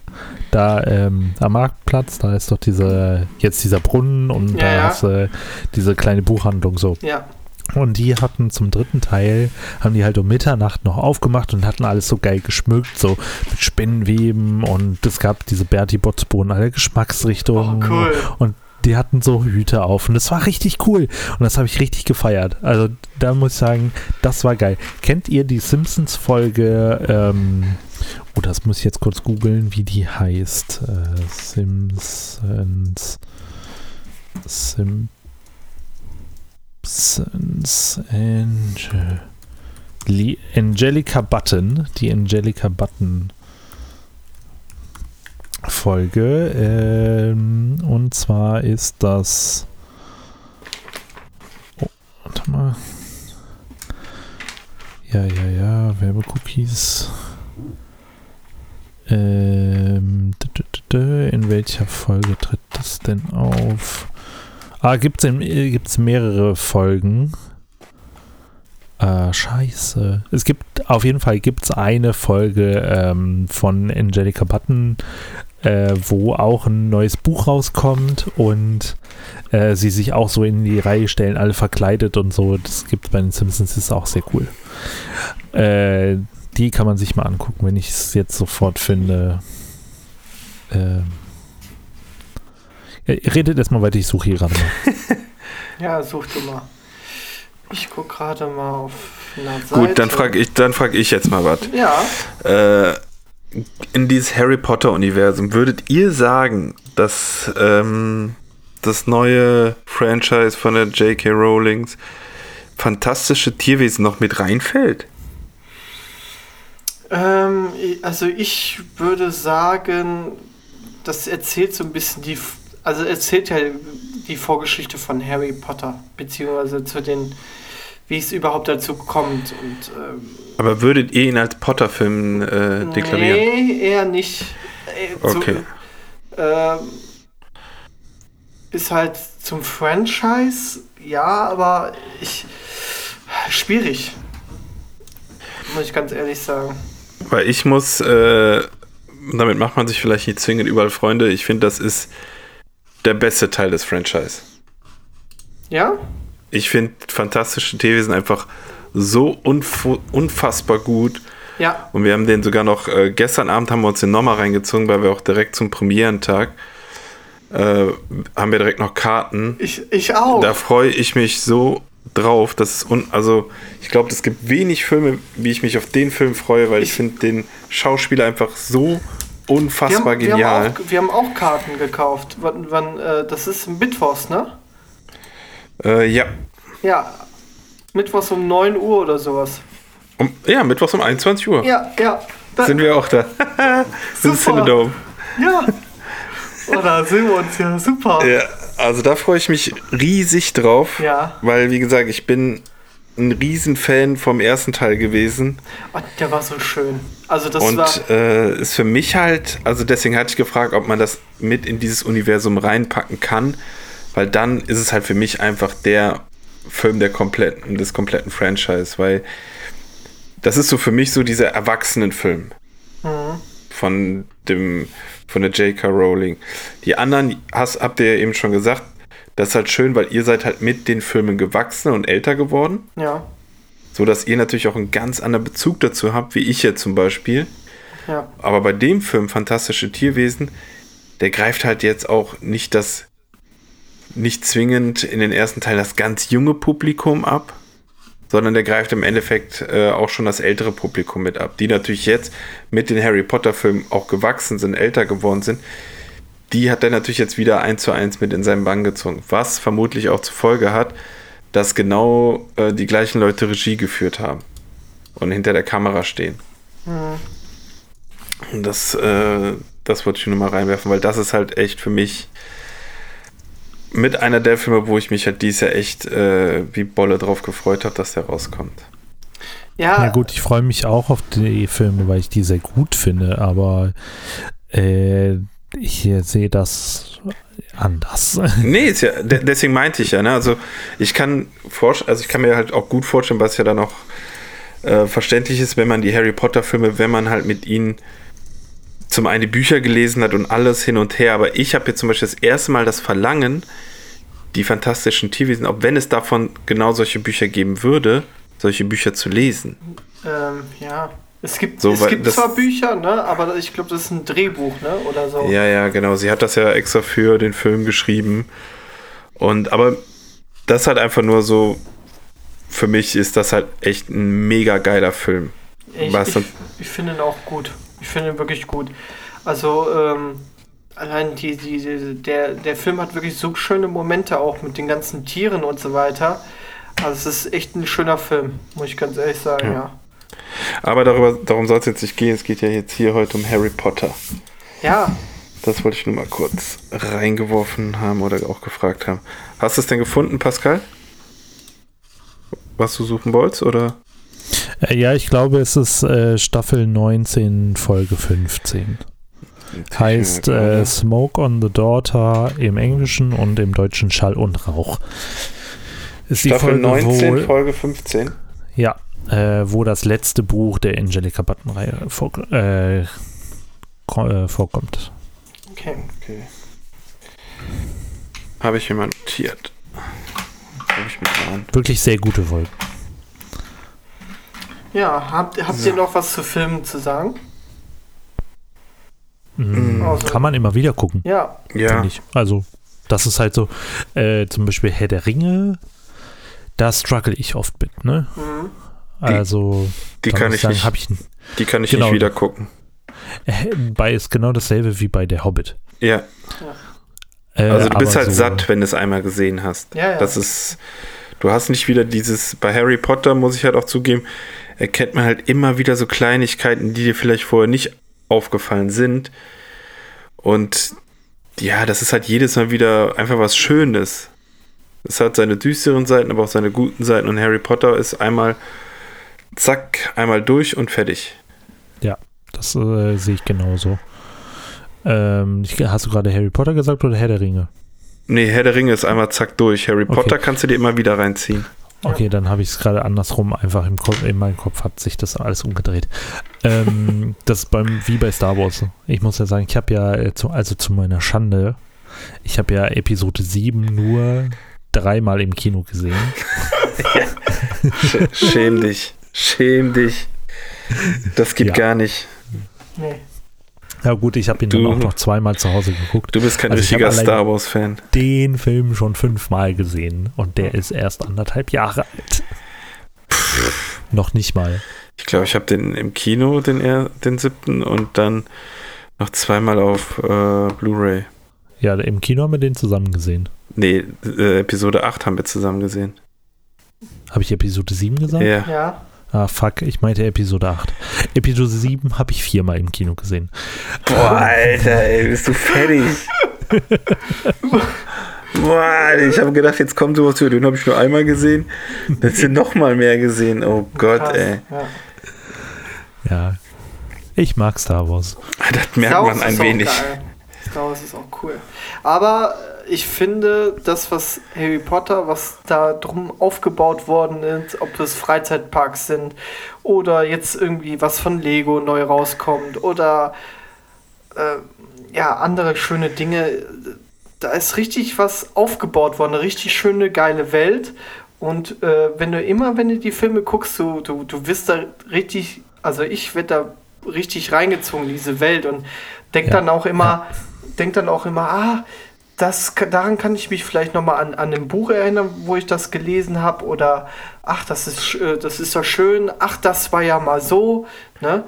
Da ähm, am Marktplatz, da ist doch dieser, jetzt dieser Brunnen und ja, da ja. ist äh, diese kleine Buchhandlung so. Ja. Und die hatten zum dritten Teil, haben die halt um Mitternacht noch aufgemacht und hatten alles so geil geschmückt, so mit Spinnenweben und es gab diese Bertie Botsbo in alle Geschmacksrichtungen. Oh, cool. Und die hatten so Hüte auf und das war richtig cool und das habe ich richtig gefeiert. Also da muss ich sagen, das war geil. Kennt ihr die Simpsons-Folge ähm, Oh, das muss ich jetzt kurz googeln, wie die heißt. Äh, Simpsons. Simpsons Angel. Angelica Button. Die Angelica Button Folge. Ähm, und zwar ist das. Oh, warte mal. Ja, ja, ja. Werbecookies. Ähm, in welcher Folge tritt das denn auf? Ah, gibt es gibt's mehrere Folgen. Äh, scheiße. Es gibt auf jeden Fall gibt's eine Folge ähm, von Angelica Button, äh, wo auch ein neues Buch rauskommt und äh, sie sich auch so in die Reihe stellen, alle verkleidet und so. Das gibt bei den Simpsons, ist auch sehr cool. Äh, die kann man sich mal angucken, wenn ich es jetzt sofort finde. Ähm. Redet erstmal weiter, ich suche hier gerade mal. ja, such du mal. Ich gucke gerade mal auf einer Seite. Gut, dann frage ich, frag ich jetzt mal was. Ja. Äh, in dieses Harry Potter-Universum, würdet ihr sagen, dass ähm, das neue Franchise von der J.K. Rowlings fantastische Tierwesen noch mit reinfällt? Ähm, also ich würde sagen, das erzählt so ein bisschen die, also erzählt ja die Vorgeschichte von Harry Potter, beziehungsweise zu den, wie es überhaupt dazu kommt. Und, ähm, Aber würdet ihr ihn als Potter-Film äh, deklarieren? Nee, eher nicht. Äh, okay. So, äh, ist halt zum Franchise, ja, aber ich. Schwierig. Muss ich ganz ehrlich sagen. Weil ich muss, äh, damit macht man sich vielleicht nicht zwingend überall Freunde. Ich finde, das ist der beste Teil des Franchise. Ja? Ich finde fantastische Tierwesen einfach so unfassbar gut. Ja. Und wir haben den sogar noch, äh, gestern Abend haben wir uns den nochmal reingezogen, weil wir auch direkt zum Premierentag äh, haben wir direkt noch Karten. Ich, ich auch. Da freue ich mich so drauf. Das ist un also ich glaube, es gibt wenig Filme, wie ich mich auf den Film freue, weil ich, ich finde den Schauspieler einfach so unfassbar wir haben, genial. Wir haben, auch, wir haben auch Karten gekauft. Wann, wann äh, das ist Mittwochs, ne? Äh, ja. Ja. Mittwochs um 9 Uhr oder sowas. Um, ja, Mittwochs um 21 Uhr. Ja, ja. Da sind wir auch da. Im Cinedome. Ja. Oder sehen wir uns ja super. Ja, also da freue ich mich riesig drauf. Ja. Weil, wie gesagt, ich bin ein Riesenfan vom ersten Teil gewesen. Oh, der war so schön. Also das und, war. äh, ist für mich halt, also deswegen hatte ich gefragt, ob man das mit in dieses Universum reinpacken kann, weil dann ist es halt für mich einfach der Film der kompletten, des kompletten Franchise, weil das ist so für mich so dieser Erwachsenenfilm mhm. von dem von der J.K. Rowling. Die anderen hast, habt ihr eben schon gesagt, das ist halt schön, weil ihr seid halt mit den Filmen gewachsen und älter geworden. Ja. So dass ihr natürlich auch einen ganz anderen Bezug dazu habt, wie ich jetzt zum Beispiel. Ja. Aber bei dem Film Fantastische Tierwesen, der greift halt jetzt auch nicht das, nicht zwingend in den ersten Teil das ganz junge Publikum ab, sondern der greift im Endeffekt äh, auch schon das ältere Publikum mit ab, die natürlich jetzt mit den Harry Potter Filmen auch gewachsen sind, älter geworden sind die hat er natürlich jetzt wieder eins zu eins mit in seinen Bann gezogen. Was vermutlich auch zur Folge hat, dass genau äh, die gleichen Leute Regie geführt haben und hinter der Kamera stehen. Mhm. Das, äh, das wollte ich nur mal reinwerfen, weil das ist halt echt für mich mit einer der Filme, wo ich mich halt dieses Jahr echt äh, wie Bolle drauf gefreut habe, dass der rauskommt. Ja. ja gut, ich freue mich auch auf die Filme, weil ich die sehr gut finde, aber äh, ich sehe das anders. Nee, ist ja, deswegen meinte ich ja, ne? Also ich kann also ich kann mir halt auch gut vorstellen, was ja dann auch äh, verständlich ist, wenn man die Harry Potter-Filme, wenn man halt mit ihnen zum einen die Bücher gelesen hat und alles hin und her, aber ich habe jetzt zum Beispiel das erste Mal das Verlangen, die fantastischen Tierwesen, auch wenn es davon genau solche Bücher geben würde, solche Bücher zu lesen. Ähm, ja. Es gibt, so, es gibt zwar Bücher, ne, aber ich glaube, das ist ein Drehbuch, ne, oder so. Ja, ja, genau. Sie hat das ja extra für den Film geschrieben. Und aber das halt einfach nur so, für mich ist das halt echt ein mega geiler Film. Ich, ich, ich finde ihn auch gut. Ich finde ihn wirklich gut. Also, ähm, allein die, die, die, der, der Film hat wirklich so schöne Momente auch mit den ganzen Tieren und so weiter. Also es ist echt ein schöner Film, muss ich ganz ehrlich sagen, ja. ja. Aber darüber, darum soll es jetzt nicht gehen. Es geht ja jetzt hier heute um Harry Potter. Ja. Das wollte ich nur mal kurz reingeworfen haben oder auch gefragt haben. Hast du es denn gefunden, Pascal? Was du suchen wolltest, oder? Äh, ja, ich glaube, es ist äh, Staffel 19, Folge 15. Heißt äh, Smoke on the Daughter im Englischen und im Deutschen Schall und Rauch. Ist Staffel Folge, 19, wo, Folge 15? Ja, äh, wo das letzte Buch der Angelica Button-Reihe vor, äh, äh, vorkommt. Okay. okay. Habe ich mir mal notiert. Ich mir mal Wirklich sehr gute Folge. Ja, habt, habt so. ihr noch was zu Filmen zu sagen? Mhm. Also, kann man immer wieder gucken. Ja. Ja. Also, das ist halt so, äh, zum Beispiel Herr der Ringe, da struggle ich oft mit, ne? Mhm. Also, die kann ich, sagen, nicht, ich, die kann ich genau, nicht wieder gucken. Äh, bei ist genau dasselbe wie bei der Hobbit. Ja. ja. Äh, also du bist halt so satt, wenn du es einmal gesehen hast. Ja, ja. Das ist, du hast nicht wieder dieses, bei Harry Potter muss ich halt auch zugeben, erkennt man halt immer wieder so Kleinigkeiten, die dir vielleicht vorher nicht aufgefallen sind. Und ja, das ist halt jedes Mal wieder einfach was Schönes. Es hat seine düsteren Seiten, aber auch seine guten Seiten. Und Harry Potter ist einmal, zack, einmal durch und fertig. Ja, das äh, sehe ich genauso. Ähm, hast du gerade Harry Potter gesagt oder Herr der Ringe? Nee, Herr der Ringe ist einmal zack durch. Harry Potter okay. kannst du dir immer wieder reinziehen. Okay, dann habe ich es gerade andersrum einfach im Kopf, in meinem Kopf hat sich das alles umgedreht. Ähm, das beim, wie bei Star Wars. Ich muss ja sagen, ich habe ja, äh, zu, also zu meiner Schande, ich habe ja Episode 7 nur dreimal im Kino gesehen. ja. Schäm dich. Schäm dich. Das gibt ja. gar nicht. Nee. Ja gut, ich habe ihn du, dann auch noch zweimal zu Hause geguckt. Du bist kein also richtiger Star Wars-Fan. Den Film schon fünfmal gesehen und der ist erst anderthalb Jahre alt. Pff. Noch nicht mal. Ich glaube, ich habe den im Kino, den, den siebten, und dann noch zweimal auf äh, Blu-ray. Ja, im Kino haben wir den zusammen gesehen. Nee, äh, Episode 8 haben wir zusammen gesehen. Habe ich Episode 7 gesagt? Ja. ja. Ah, fuck, ich meinte Episode 8. Episode 7 habe ich viermal im Kino gesehen. Boah, Alter, ey, bist du fertig? Boah, ich habe gedacht, jetzt kommt sowas für. Den habe ich nur einmal gesehen. Jetzt sind noch mal mehr gesehen. Oh Gott, Krass, ey. Ja. ja. Ich mag Star Wars. Das merkt man ein wenig. Star Wars ist auch cool. Aber ich finde, das, was Harry Potter, was da drum aufgebaut worden ist, ob es Freizeitparks sind oder jetzt irgendwie was von Lego neu rauskommt oder äh, ja, andere schöne Dinge, da ist richtig was aufgebaut worden, eine richtig schöne, geile Welt. Und äh, wenn du immer, wenn du die Filme guckst, du, du, du wirst da richtig, also ich werde da richtig reingezogen, diese Welt und denk ja. dann auch immer, ja. denk dann auch immer, ah, das, daran kann ich mich vielleicht nochmal an, an ein Buch erinnern, wo ich das gelesen habe. Oder, ach, das ist, äh, das ist doch schön. Ach, das war ja mal so. Ne?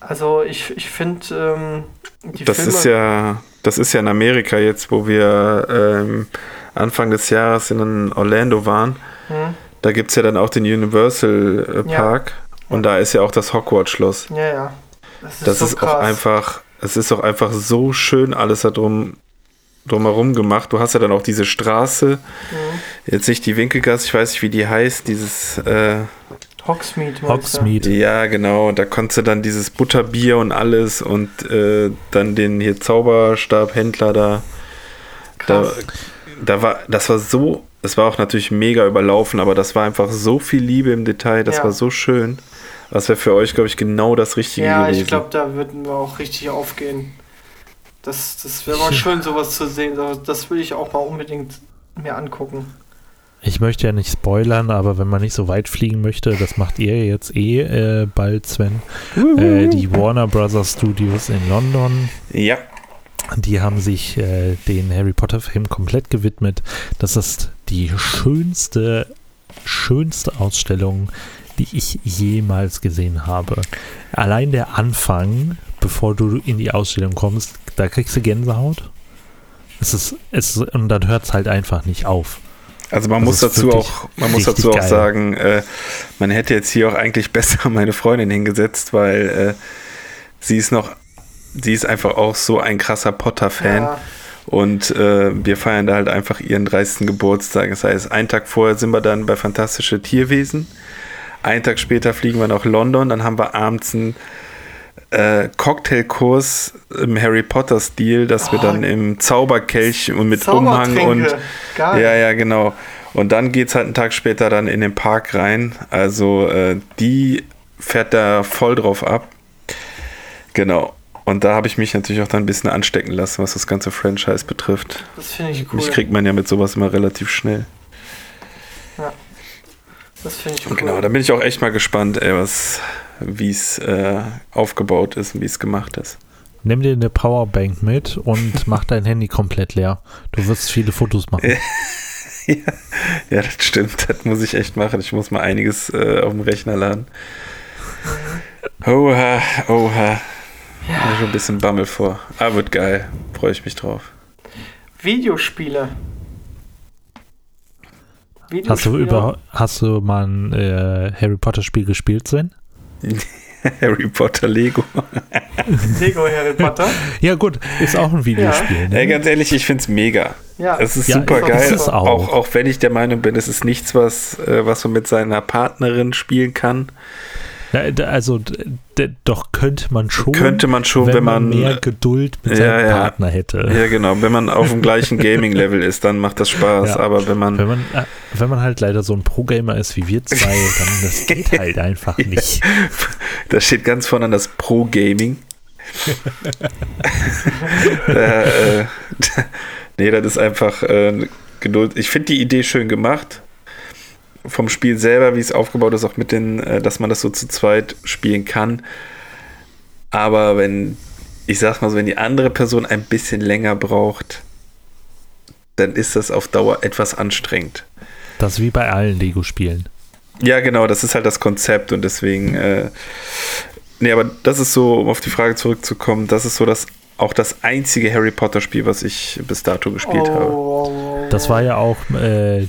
Also ich, ich finde, ähm, die das Filme ist ja, das ist ja in Amerika jetzt, wo wir ähm, Anfang des Jahres in Orlando waren. Hm. Da gibt es ja dann auch den Universal äh, Park. Ja. Und da ist ja auch das Hogwarts-Schloss. Ja, ja. Das ist, das so ist auch einfach, es ist auch einfach so schön alles darum drumherum gemacht. Du hast ja dann auch diese Straße, mhm. jetzt nicht die Winkelgasse, ich weiß nicht, wie die heißt, dieses äh, Hogsmeade. Hogsmeade. Ja, genau. Da konntest du dann dieses Butterbier und alles und äh, dann den hier Zauberstabhändler da. Da, da war, das war so, es war auch natürlich mega überlaufen, aber das war einfach so viel Liebe im Detail, das ja. war so schön. Das wäre für euch, glaube ich, genau das Richtige ja, gewesen. Ja, ich glaube, da würden wir auch richtig aufgehen. Das, das wäre mal schön, sowas zu sehen. Das will ich auch mal unbedingt mir angucken. Ich möchte ja nicht spoilern, aber wenn man nicht so weit fliegen möchte, das macht ihr jetzt eh äh, bald, Sven. Äh, die Warner Brothers Studios in London. Ja. Die haben sich äh, den Harry Potter Film komplett gewidmet. Das ist die schönste, schönste Ausstellung, die ich jemals gesehen habe. Allein der Anfang bevor du in die Ausstellung kommst, da kriegst du Gänsehaut. Es ist, es und dann hört es halt einfach nicht auf. Also man Das muss ist dazu auch, man muss dazu auch geil. sagen, äh, man hätte jetzt hier auch eigentlich besser meine Freundin hingesetzt, weil äh, sie ist noch, sie ist einfach auch so ein krasser Potter-Fan. Ja. Und äh, wir feiern da halt einfach ihren 30. Geburtstag. Das heißt, einen Tag vorher sind wir dann bei Fantastische Tierwesen. Einen Tag später fliegen wir nach London. Dann haben wir abends einen äh, Cocktailkurs im Harry Potter-Stil, dass wir Oh. dann im Zauberkelch und mit Umhang und. Geil. ja, ja, genau. Und dann geht es halt einen Tag später dann in den Park rein. Also äh, die fährt da voll drauf ab. Genau. Und da habe ich mich natürlich auch dann ein bisschen anstecken lassen, was das ganze Franchise betrifft. Das finde ich cool. Mich kriegt man ja mit sowas immer relativ schnell. Das finde ich cool. Und genau, da bin ich auch echt mal gespannt, wie es äh, aufgebaut ist und wie es gemacht ist. Nimm dir eine Powerbank mit und mach dein Handy komplett leer. Du wirst viele Fotos machen. ja, ja, das stimmt. Das muss ich echt machen. Ich muss mal einiges äh, auf dem Rechner laden. Oha, oha. Ja. schon ein bisschen Bammel vor. Aber wird geil. Freue ich mich drauf. Videospiele. Hast du über, hast du mal ein äh, Harry Potter Spiel gespielt, Sven? Harry Potter Lego. Lego Harry Potter? Ja gut, ist auch ein Videospiel. Ne? Ey, ganz ehrlich, ich finde es mega. Ja. Es ist Ja, super ist geil. ist auch. auch. Auch wenn ich der Meinung bin, es ist nichts, was, äh, was man mit seiner Partnerin spielen kann. D- also doch könnte man schon, Könnte man schon, wenn, man. mehr Geduld mit Ja, seinem ja. Partner hätte. ja, genau. Wenn man auf dem gleichen Gaming-Level ist, dann macht das Spaß. Ja. Aber wenn man. Wenn man, äh, wenn man halt leider so ein Pro-Gamer ist wie wir zwei, dann das geht halt einfach nicht. Da steht ganz vorne das Pro-Gaming. äh, äh, nee, das ist einfach äh, Geduld. Ich finde die Idee schön gemacht. Vom Spiel selber, wie es aufgebaut ist, auch mit den, äh, dass man das so zu zweit spielen kann. Aber wenn, ich sag mal so, wenn die andere Person ein bisschen länger braucht, dann ist das auf Dauer etwas anstrengend. Das ist wie bei allen Lego-Spielen. Ja, genau, das ist halt das Konzept und deswegen, äh, nee, aber das ist so, um auf die Frage zurückzukommen, das ist so das auch das einzige Harry Potter Spiel, was ich bis dato gespielt habe. oh, Das war ja auch, äh,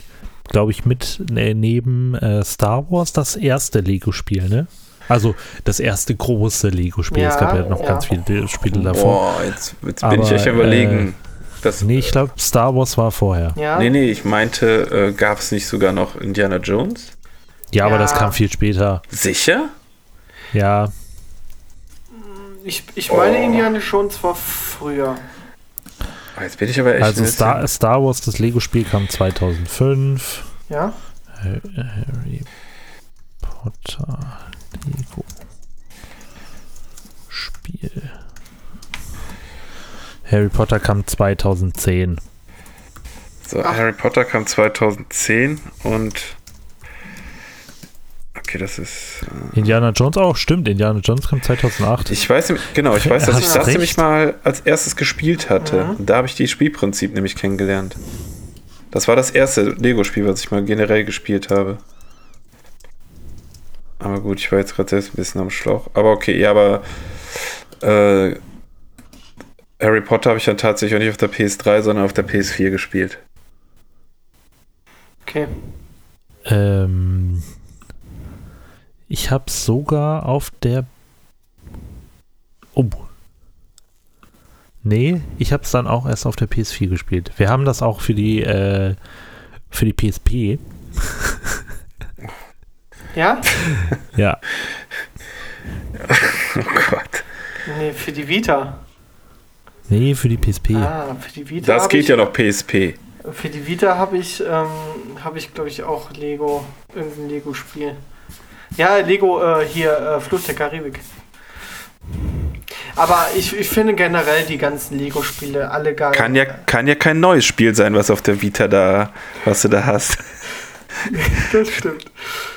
glaube ich, mit äh, neben äh, Star Wars das erste Lego-Spiel, ne? Also das erste große Lego-Spiel. es gab Ja, ja noch ja. ganz viele Spiele davor. Boah, jetzt, jetzt bin ich Aber, echt am überlegen. das, Nee, ich glaube, Star Wars war vorher. Ja. nee, nee, ich meinte, äh, gab es nicht sogar noch Indiana Jones? Ja, aber Ja. das kam viel später. Sicher? Ja, Ich, ich meine, Oh. Indiana Jones war früher. Oh, jetzt bin ich aber echt. also Star, Star Wars, das Lego-Spiel kam 2005. Ja? Harry Potter Lego Spiel. Harry Potter kam 2010. bisschen- so, Harry Potter kam 2010 und. Okay, das ist. Äh, Indiana Jones auch, stimmt. Indiana Jones kam 2008. Ich weiß, genau, ich weiß, dass ich Hast das recht. nämlich mal als erstes gespielt hatte. Mhm. Und Da habe ich die Spielprinzip nämlich kennengelernt. Das war das erste Lego-Spiel, was ich mal generell gespielt habe. Aber gut, ich war jetzt gerade selbst ein bisschen am Schlauch. Aber okay, ja, aber äh, Harry Potter habe ich dann tatsächlich auch nicht auf der PS3, sondern auf der PS4 gespielt. Okay. Ähm, ich habe sogar auf der. Oh. Nee, ich habe es dann auch erst auf der PS4 gespielt. Wir haben das auch für die äh, für die PSP. Ja? Ja, Oh Gott. Nee, für die Vita. nee, für die PSP. Ah, für die Vita. Das geht ich, ja noch PSP. Für die Vita habe ich, ähm, habe ich, glaube ich, auch Lego, irgendein Lego-Spiel. Ja, Lego äh, hier, äh, Flucht der Karibik. Aber ich, ich finde generell die ganzen Lego-Spiele alle geil. Kann ja, kann ja kein neues Spiel sein, was auf der Vita da, was du da hast. Das stimmt.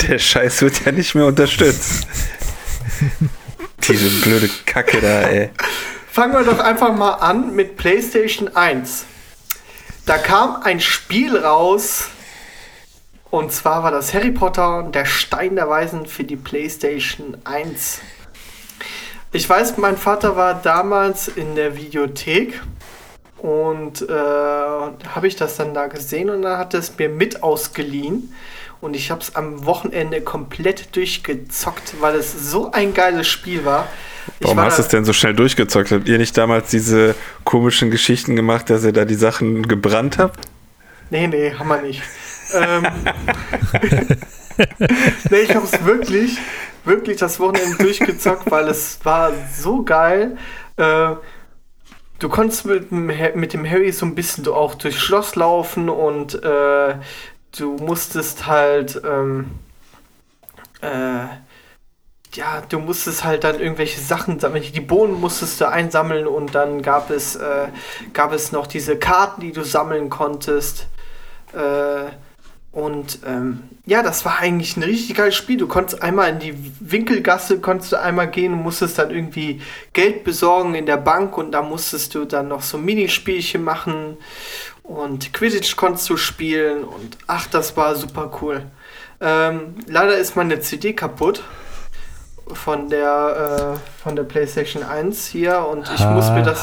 Der Scheiß wird ja nicht mehr unterstützt. Diese blöde Kacke da, ey. Fangen wir doch einfach mal an mit PlayStation 1. Da kam ein Spiel raus. Und zwar war das Harry Potter und der Stein der Weisen für die PlayStation 1. Ich weiß, mein Vater war damals in der Videothek und äh, habe ich das dann da gesehen und dann hat er es mir mit ausgeliehen. Und ich habe es am Wochenende komplett durchgezockt, weil es so ein geiles Spiel war. Warum hast du es denn so schnell durchgezockt? Habt ihr nicht damals diese komischen Geschichten gemacht, dass ihr da die Sachen gebrannt habt? Nee, nee, haben wir nicht. Ähm, nee, ich habe es wirklich, wirklich das Wochenende durchgezockt, weil es war so geil. Äh, du konntest mit dem, mit dem Harry so ein bisschen auch durchs Schloss laufen und äh, du musstest halt, ähm, äh, ja, du musstest halt dann irgendwelche Sachen sammeln. Die Bohnen musstest du einsammeln und dann gab es, äh, gab es noch diese Karten, die du sammeln konntest. Äh, und ähm, ja, das war eigentlich ein richtig geiles Spiel. Du konntest einmal in die Winkelgasse, konntest du einmal gehen und musstest dann irgendwie Geld besorgen in der Bank und da musstest du dann noch so Minispielchen machen und Quidditch konntest du spielen und ach, das war super cool. Ähm, leider ist meine CD kaputt von der äh, von der PlayStation 1 hier und ich muss mir das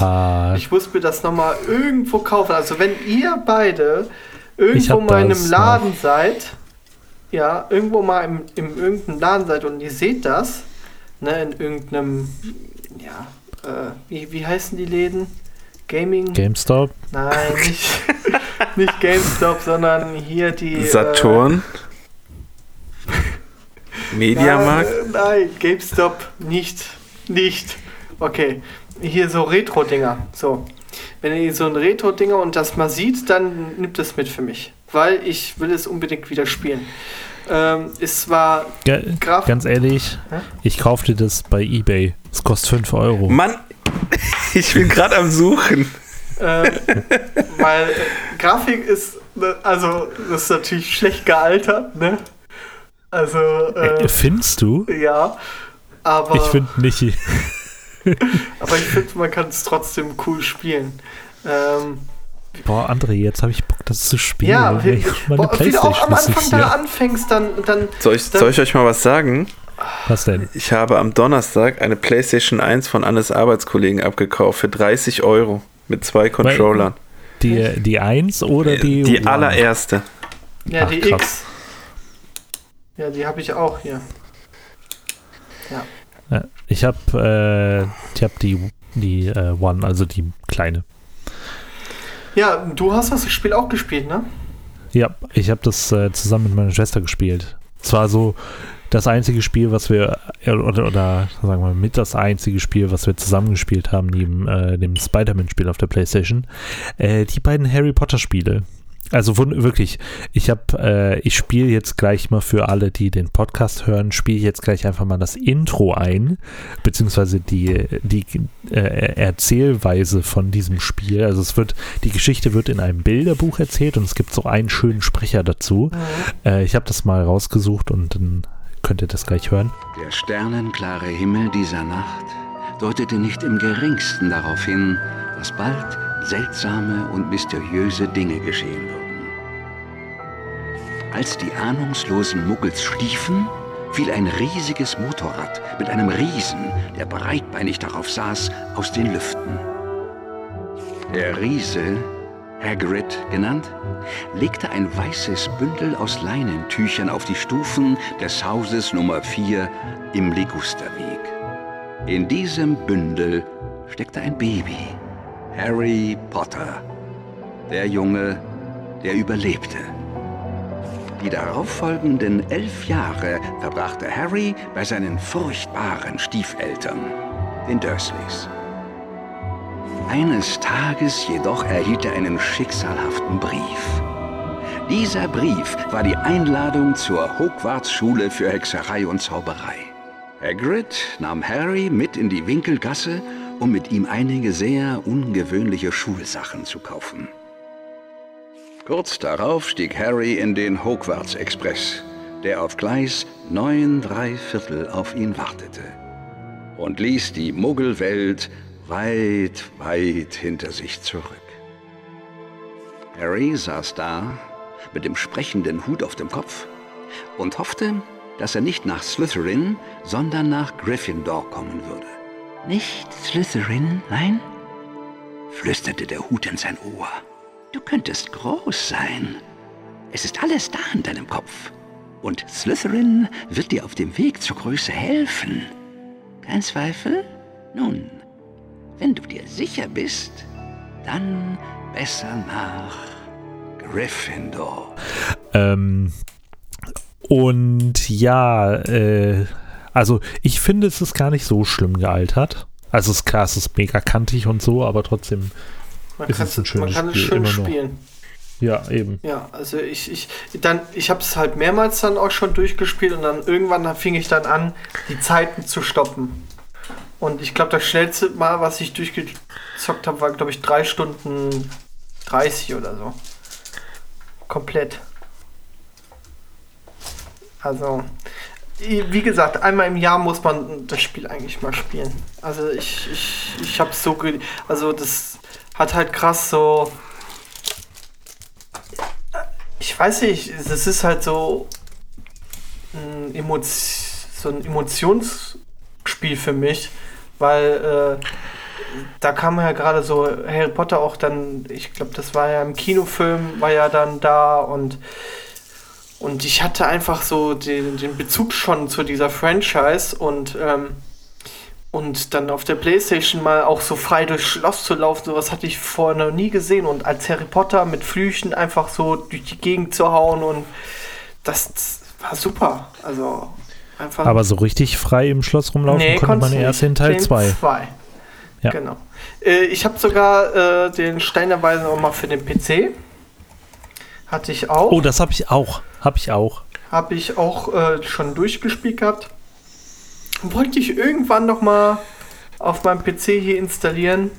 ich muss mir das noch mal irgendwo kaufen. Also wenn ihr beide irgendwo mal in einem Laden noch. seid, ja, irgendwo mal im, im irgendeinem Laden seid und ihr seht das, ne, in irgendeinem, ja, äh, wie, wie heißen die Läden? Gaming? GameStop? Nein, nicht, nicht GameStop, sondern hier die. Äh, Saturn? Äh, Mediamarkt? Nein, nein, GameStop nicht. Nicht. Okay. Hier so Retro-Dinger. So. Wenn ihr so ein Retro-Dinger und das mal sieht, dann nimmt es mit für mich. Weil ich will es unbedingt wieder spielen. Ähm, es war Ge Graf Ganz ehrlich, Hä? ich kaufte das bei Ebay. Es kostet 5 Euro. Mann, ich bin gerade am Suchen. Äh, weil äh, Grafik ist, ne, also das ist natürlich schlecht gealtert, ne? Also. Äh, Findest du? Ja. Aber. Ich finde nicht. Aber ich finde, man kann es trotzdem cool spielen. Ähm, Boah, André, jetzt habe ich Bock, das zu spielen. Ja, boah, wie du auch am Anfang da anfängst, dann. dann soll, ich, dann, soll ich euch mal was sagen? Was denn? Ich habe am Donnerstag eine PlayStation 1 von Annes Arbeitskollegen abgekauft für 30 Euro mit zwei Controllern. Die, die 1 oder die. Die allererste. Ja, die Ach, X. Ja, die habe ich auch hier. Ja. Ich habe äh, hab die, die äh, One, also die kleine. Ja, du hast das Spiel auch gespielt, ne? Ja, ich habe das äh, zusammen mit meiner Schwester gespielt. Zwar so das einzige Spiel, was wir, äh, oder, oder sagen wir mal, mit das einzige Spiel, was wir zusammen gespielt haben, neben äh, dem Spider-Man-Spiel auf der Playstation. Äh, die beiden Harry Potter-Spiele. Also wirklich, ich habe, äh, ich spiele jetzt gleich mal für alle, die den Podcast hören, spiele jetzt gleich einfach mal das Intro ein, beziehungsweise die, die äh, Erzählweise von diesem Spiel. Also es wird, die Geschichte wird in einem Bilderbuch erzählt und es gibt so einen schönen Sprecher dazu. Mhm. Äh, ich habe das mal rausgesucht und dann könnt ihr das gleich hören. Der sternenklare Himmel dieser Nacht deutete nicht im geringsten darauf hin, dass bald seltsame und mysteriöse Dinge geschehen würden. Als die ahnungslosen Muggels schliefen, fiel ein riesiges Motorrad mit einem Riesen, der breitbeinig darauf saß, aus den Lüften. Der Riese, Hagrid genannt, legte ein weißes Bündel aus Leinentüchern auf die Stufen des Hauses Nummer 4 im Ligusterweg. In diesem Bündel steckte ein Baby. Harry Potter. Der Junge, der überlebte. Die darauffolgenden elf Jahre verbrachte Harry bei seinen furchtbaren Stiefeltern, den Dursleys. Eines Tages jedoch erhielt er einen schicksalhaften Brief. Dieser Brief war die Einladung zur Hogwarts-Schule für Hexerei und Zauberei. Hagrid nahm Harry mit in die Winkelgasse um mit ihm einige sehr ungewöhnliche Schulsachen zu kaufen. Kurz darauf stieg Harry in den Hogwarts Express, der auf Gleis 9 3 Viertel auf ihn wartete und ließ die Muggelwelt weit, weit hinter sich zurück. Harry saß da mit dem sprechenden Hut auf dem Kopf und hoffte, dass er nicht nach Slytherin, sondern nach Gryffindor kommen würde. Nicht Slytherin, nein? flüsterte der Hut in sein Ohr. Du könntest groß sein. Es ist alles da in deinem Kopf. Und Slytherin wird dir auf dem Weg zur Größe helfen. Kein Zweifel? Nun, wenn du dir sicher bist, dann besser nach Gryffindor. Ähm, und ja, äh, also ich finde, es ist gar nicht so schlimm gealtert. Also es klar, es ist mega kantig und so, aber trotzdem Man, Ist kann es ein schönes man kann es Spiel, schön spielen. Ja, eben. Ja, also ich, ich, dann, ich habe es halt mehrmals dann auch schon durchgespielt und dann irgendwann fing ich dann an, die Zeiten zu stoppen. Und ich glaube, das schnellste Mal, was ich durchgezockt habe, war, glaube ich, 3 Stunden 30 oder so. Komplett. Also, wie gesagt, einmal im Jahr muss man das Spiel eigentlich mal spielen. Also ich, ich, ich habe so, also das hat halt krass so, ich weiß nicht, das ist halt so ein, Emot so ein Emotionsspiel für mich, weil äh, da kam ja gerade so Harry Potter auch dann, ich glaube, das war ja im Kinofilm, war ja dann da und und ich hatte einfach so den, den Bezug schon zu dieser Franchise und ähm, und dann auf der Playstation mal auch so frei durchs Schloss zu laufen, sowas hatte ich vorher noch nie gesehen. Und als Harry Potter mit Flüchen einfach so durch die Gegend zu hauen und das, war super. Also einfach. Aber so richtig frei im Schloss rumlaufen konnte man erst in Teil Den 2. zwei. Ja. Genau. Äh, ich habe sogar äh, den Steinerweisen auch mal für den PC. Hatte ich auch. Oh, das habe ich auch. Habe ich auch. Habe ich auch äh, schon durchgespielt gehabt. Wollte ich irgendwann noch mal auf meinem PC hier installieren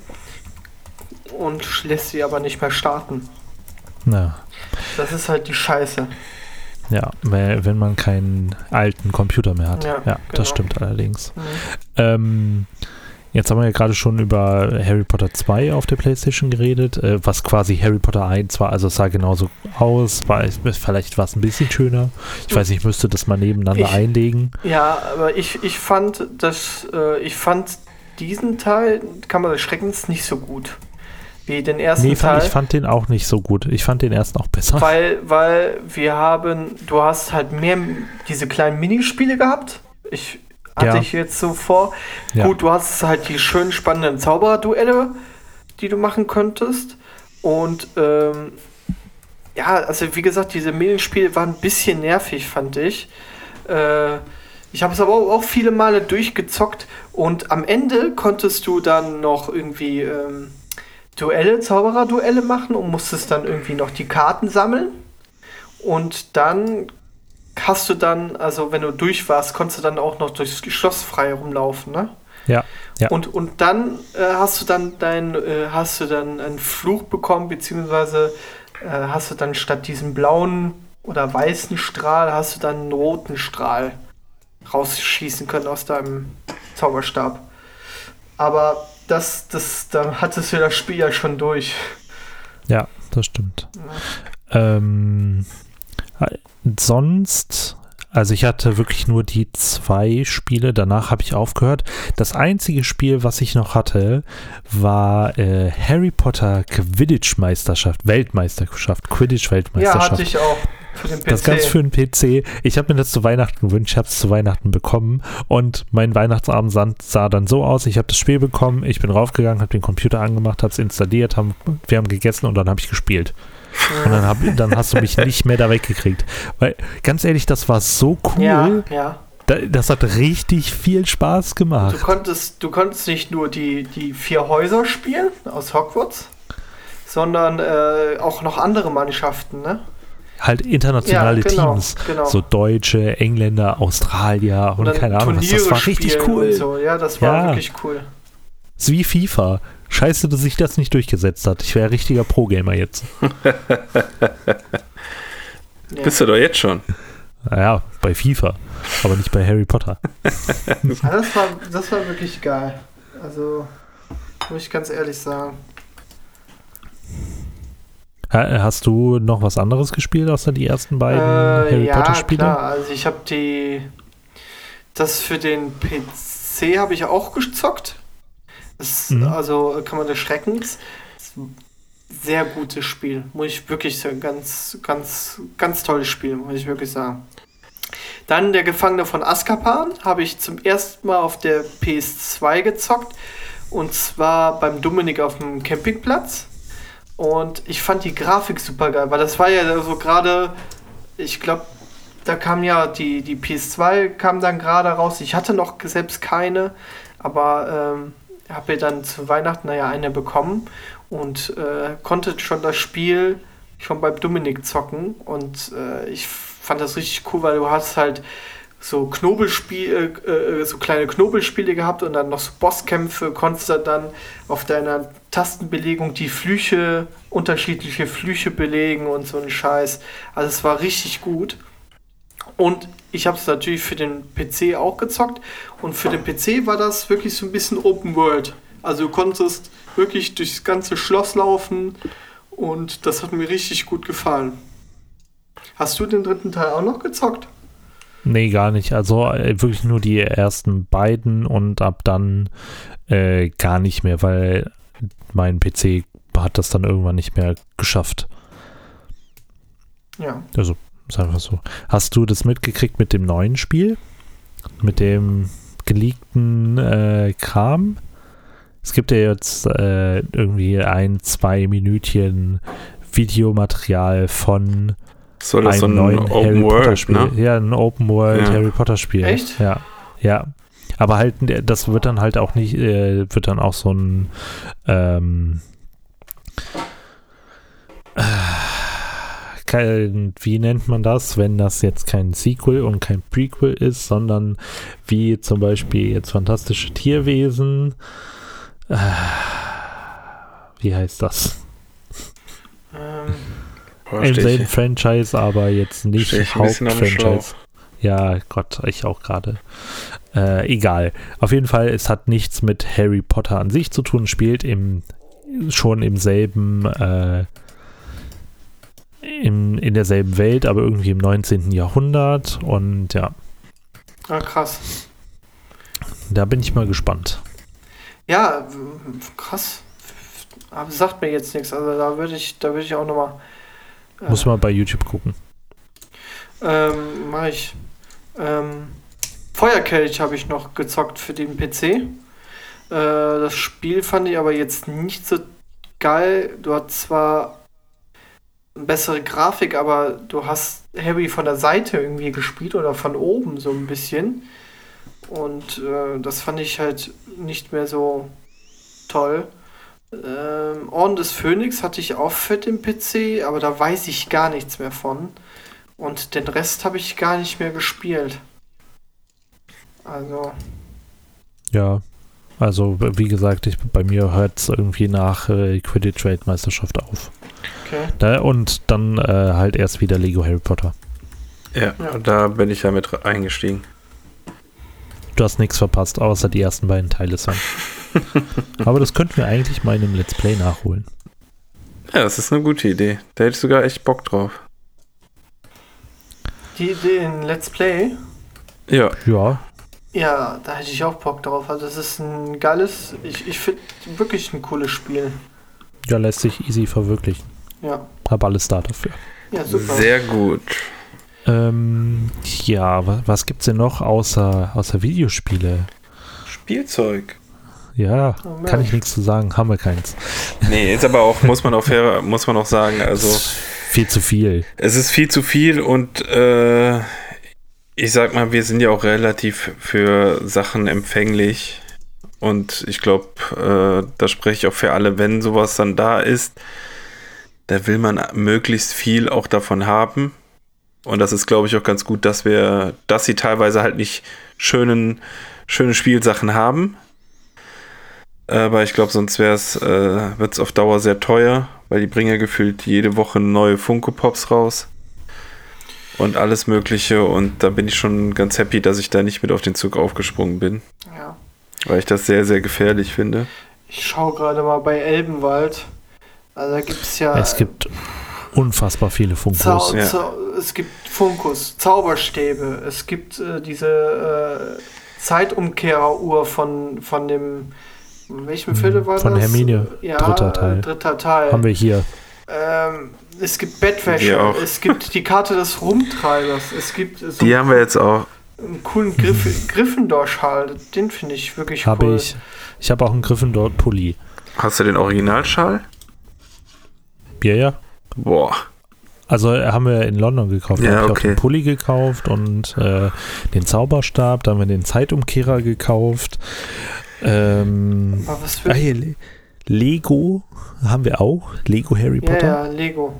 und lässt sie aber nicht mehr starten. Na, Das ist halt die Scheiße. ja, weil- wenn man keinen alten Computer mehr hat. Ja, Ja, genau. das stimmt allerdings. Mhm. Ähm, jetzt haben wir ja gerade schon über Harry Potter 2 auf der Playstation geredet, äh, was quasi Harry Potter 1 war. Also es sah genauso aus, war, vielleicht war es ein bisschen schöner. Ich weiß nicht, ich müsste das mal nebeneinander Ich- einlegen. Ja, aber ich, ich fand das, äh, ich fand diesen Teil, Kammer des Schreckens, nicht so gut. Wie den ersten Nee, Teil. fand, ich fand den auch nicht so gut. Ich fand den ersten auch besser. Weil, weil wir haben, du hast halt mehr diese kleinen Minispiele gehabt. Ich hatte Ja. ich jetzt so vor. Ja. Gut, du hast halt die schönen spannenden Zauberduelle, die du machen könntest. Und ähm, ja, also wie gesagt, diese Minispiele waren ein bisschen nervig, fand ich. Äh, ich habe es aber auch, auch viele Male durchgezockt und am Ende konntest du dann noch irgendwie ähm, Duelle, Zauberer-Duelle machen und musstest dann irgendwie noch die Karten sammeln. Und dann hast du dann, also wenn du durch warst, konntest du dann auch noch durchs Schloss frei rumlaufen, ne? Ja, ja. Und, und dann äh, hast du dann dein, äh, hast du dann einen Fluch bekommen, beziehungsweise äh, hast du dann statt diesem blauen oder weißen Strahl, hast du dann einen roten Strahl rausschießen können aus deinem Zauberstab. Aber das, das, da hattest du das Spiel ja schon durch. Ja, das stimmt. Ähm, äh, sonst, also ich hatte wirklich nur die zwei Spiele, danach habe ich aufgehört. Das einzige Spiel, was ich noch hatte, war äh, Harry Potter Quidditch-Meisterschaft, Weltmeisterschaft, Ja, Quidditch-Weltmeisterschaft. hatte ich auch für den PC. Das ganz für den PC. Ich habe mir das zu Weihnachten gewünscht, ich habe es zu Weihnachten bekommen und mein Weihnachtsabend sah, sah dann so aus, ich habe das Spiel bekommen, ich bin raufgegangen, habe den Computer angemacht, habe es installiert, haben, wir haben gegessen und dann habe ich gespielt. Und dann, hab, dann hast du mich nicht mehr da weggekriegt. Weil, ganz ehrlich, das war so ja, cool. ja. Da, das hat richtig viel Spaß Du gemacht. konntest, du konntest nicht nur die, die vier Häuser spielen aus Hogwarts, sondern äh, auch noch andere Mannschaften, ne? Halt internationale Ja, genau, Teams. genau. So Deutsche, Engländer, Australier und, dann keine Ahnung was. Das war richtig cool. und So. Ja, das war Ja. wirklich cool. ist wie FIFA. Scheiße, dass sich das nicht durchgesetzt hat. Ich wäre richtiger Pro-Gamer jetzt. Ja. Bist du doch jetzt schon. Naja, bei FIFA, aber nicht bei Harry Potter. Ja, das, war, das war wirklich geil. Also, muss ich ganz ehrlich sagen. Ha- Hast du noch was anderes gespielt, außer die ersten beiden Äh, Harry ja, Potter-Spiele? klar. Also, ich habe die. Das für den PC habe ich auch gezockt. Es, Mhm. Also Kammer des Schreckens. ist ein Sehr gutes Spiel. Muss ich wirklich sagen. Ganz, ganz, ganz tolles Spiel, muss ich wirklich sagen. Dann der Gefangene von Azkaban habe ich zum ersten Mal auf der PS2 gezockt. Und zwar beim Dominik auf dem Campingplatz. Und ich fand die Grafik super geil, weil das war ja so gerade, ich glaube, da kam ja die, die PS2 kam dann gerade raus. Ich hatte noch selbst keine, aber ähm, habe dann zu Weihnachten naja eine bekommen und äh, konnte schon das Spiel schon beim Dominik zocken. Und äh, ich fand das richtig cool, weil du hast halt so Knobelspiel, äh, äh, so kleine Knobelspiele gehabt und dann noch so Bosskämpfe, konntest du dann auf deiner Tastenbelegung die Flüche, unterschiedliche Flüche belegen und so ein Scheiß. Also es war richtig gut. Und ich habe es natürlich für den PC auch gezockt. Und für den PC war das wirklich so ein bisschen Open World. Also du konntest wirklich durchs ganze Schloss laufen und das hat mir richtig gut gefallen. Hast du den dritten Teil auch noch gezockt? Nee, gar nicht. Also äh, wirklich nur die ersten beiden und ab dann äh, gar nicht mehr, weil mein PC hat das dann irgendwann nicht mehr geschafft. Ja. Also, ist einfach so. Hast du das mitgekriegt mit dem neuen Spiel? Mit dem geleakten äh, Kram? Es gibt ja jetzt äh, irgendwie ein, zwei Minütchen Videomaterial von das einem so ein neuen Open Harry Potter World, Spiel. ne? Ja, ein Open World Ja. Harry Potter Spiel. Echt? Ja. Ja. Aber halt, das wird dann halt auch nicht, äh, wird dann auch so ein ähm, äh, kein, wie nennt man das, wenn das jetzt kein Sequel und kein Prequel ist, sondern wie zum Beispiel jetzt Fantastische Tierwesen. Äh, wie heißt das? Ähm, Boah, Im selben Franchise, aber jetzt nicht Hauptfranchise. Ja, Gott, ich auch gerade. Äh, egal. Auf jeden Fall, es hat nichts mit Harry Potter an sich zu tun, spielt im schon im selben äh, im, in derselben Welt, aber irgendwie im 19. Jahrhundert und ja, ah, krass. da bin ich mal gespannt. Ja, krass. Aber sagt mir jetzt nichts. Also da würde ich, da würde ich auch nochmal. Äh, Muss man bei YouTube gucken. Ähm, mach ich. Ähm, Feuerkelch habe ich noch gezockt für den PC. Äh, das Spiel fand ich aber jetzt nicht so geil. Du hast zwar bessere Grafik, aber du hast Harry von der Seite irgendwie gespielt oder von oben so ein bisschen. Und äh, das fand ich halt nicht mehr so toll. Ähm, Orden des Phönix hatte ich auch für den PC, aber da weiß ich gar nichts mehr von. Und den Rest habe ich gar nicht mehr gespielt. Also, Ja, also wie gesagt, ich, bei mir hört es irgendwie nach äh, Quidditch-Weltmeisterschaft auf. Okay. Da, und dann äh, halt erst wieder Lego Harry Potter. Ja, Ja. da bin ich ja mit eingestiegen. Du hast nichts verpasst, außer die ersten beiden Teile sind. Aber das könnten wir eigentlich mal in einem Let's Play nachholen. Ja, das ist eine gute Idee. Da hätte ich sogar echt Bock drauf. Die Idee in Let's Play, Ja, Ja, ja, da hätte ich auch Bock drauf. Also, es ist ein geiles, ich, ich finde wirklich ein cooles Spiel. ja, lässt sich easy verwirklichen. Ja, Hab alles da dafür. ja, super. sehr gut. Ähm, ja, was, was gibt's denn noch außer, außer Videospiele? Spielzeug. Ja, Oh, kann ich nichts zu sagen, haben wir keins. Nee, ist aber auch, muss man auch fair, muss man auch sagen, also Viel zu viel. es ist viel zu viel und äh, ich sag mal, wir sind ja auch relativ für Sachen empfänglich. Und ich glaube, äh, da spreche ich auch für alle, wenn sowas dann da ist, da will man möglichst viel auch davon haben. Und das ist, glaube ich, auch ganz gut, dass wir, dass sie teilweise halt nicht schönen, schöne Spielsachen haben. Aber ich glaube, sonst wäre es, äh, wird es auf Dauer sehr teuer, weil die bringen ja gefühlt jede Woche neue Funko Pops raus. Und alles Mögliche. Und da bin ich schon ganz happy, dass ich da nicht mit auf den Zug aufgesprungen bin. Ja. Weil ich das sehr, sehr gefährlich finde. Ich schaue gerade mal bei Elbenwald. Also, da gibt es ja. Es gibt unfassbar viele Zau Funkos. Ja. Zau es gibt Funkus, Zauberstäbe, es gibt äh, diese äh, Zeitumkehreruhr von, von dem In welchem Viertel war Von das? Hermine, Ja, dritter Teil. Dritter Teil. Haben wir hier. Ähm, es gibt Bettwäsche, es gibt die Karte des Rumtreibers, es gibt so Die haben wir jetzt auch. einen coolen Griff Gryffindor-Schal, den finde ich wirklich Habe cool. ich. Ich habe auch einen Gryffindor-Pulli. Hast du den Originalschal? Ja, ja. Boah. Also äh, haben wir in London gekauft. Da Ja, ich okay. auch den Pulli gekauft und äh, den Zauberstab. Da haben wir den Zeitumkehrer gekauft. Ähm, Aber was für ah, hier, Le- Lego haben wir auch. Lego Harry ja, Potter. ja, Lego.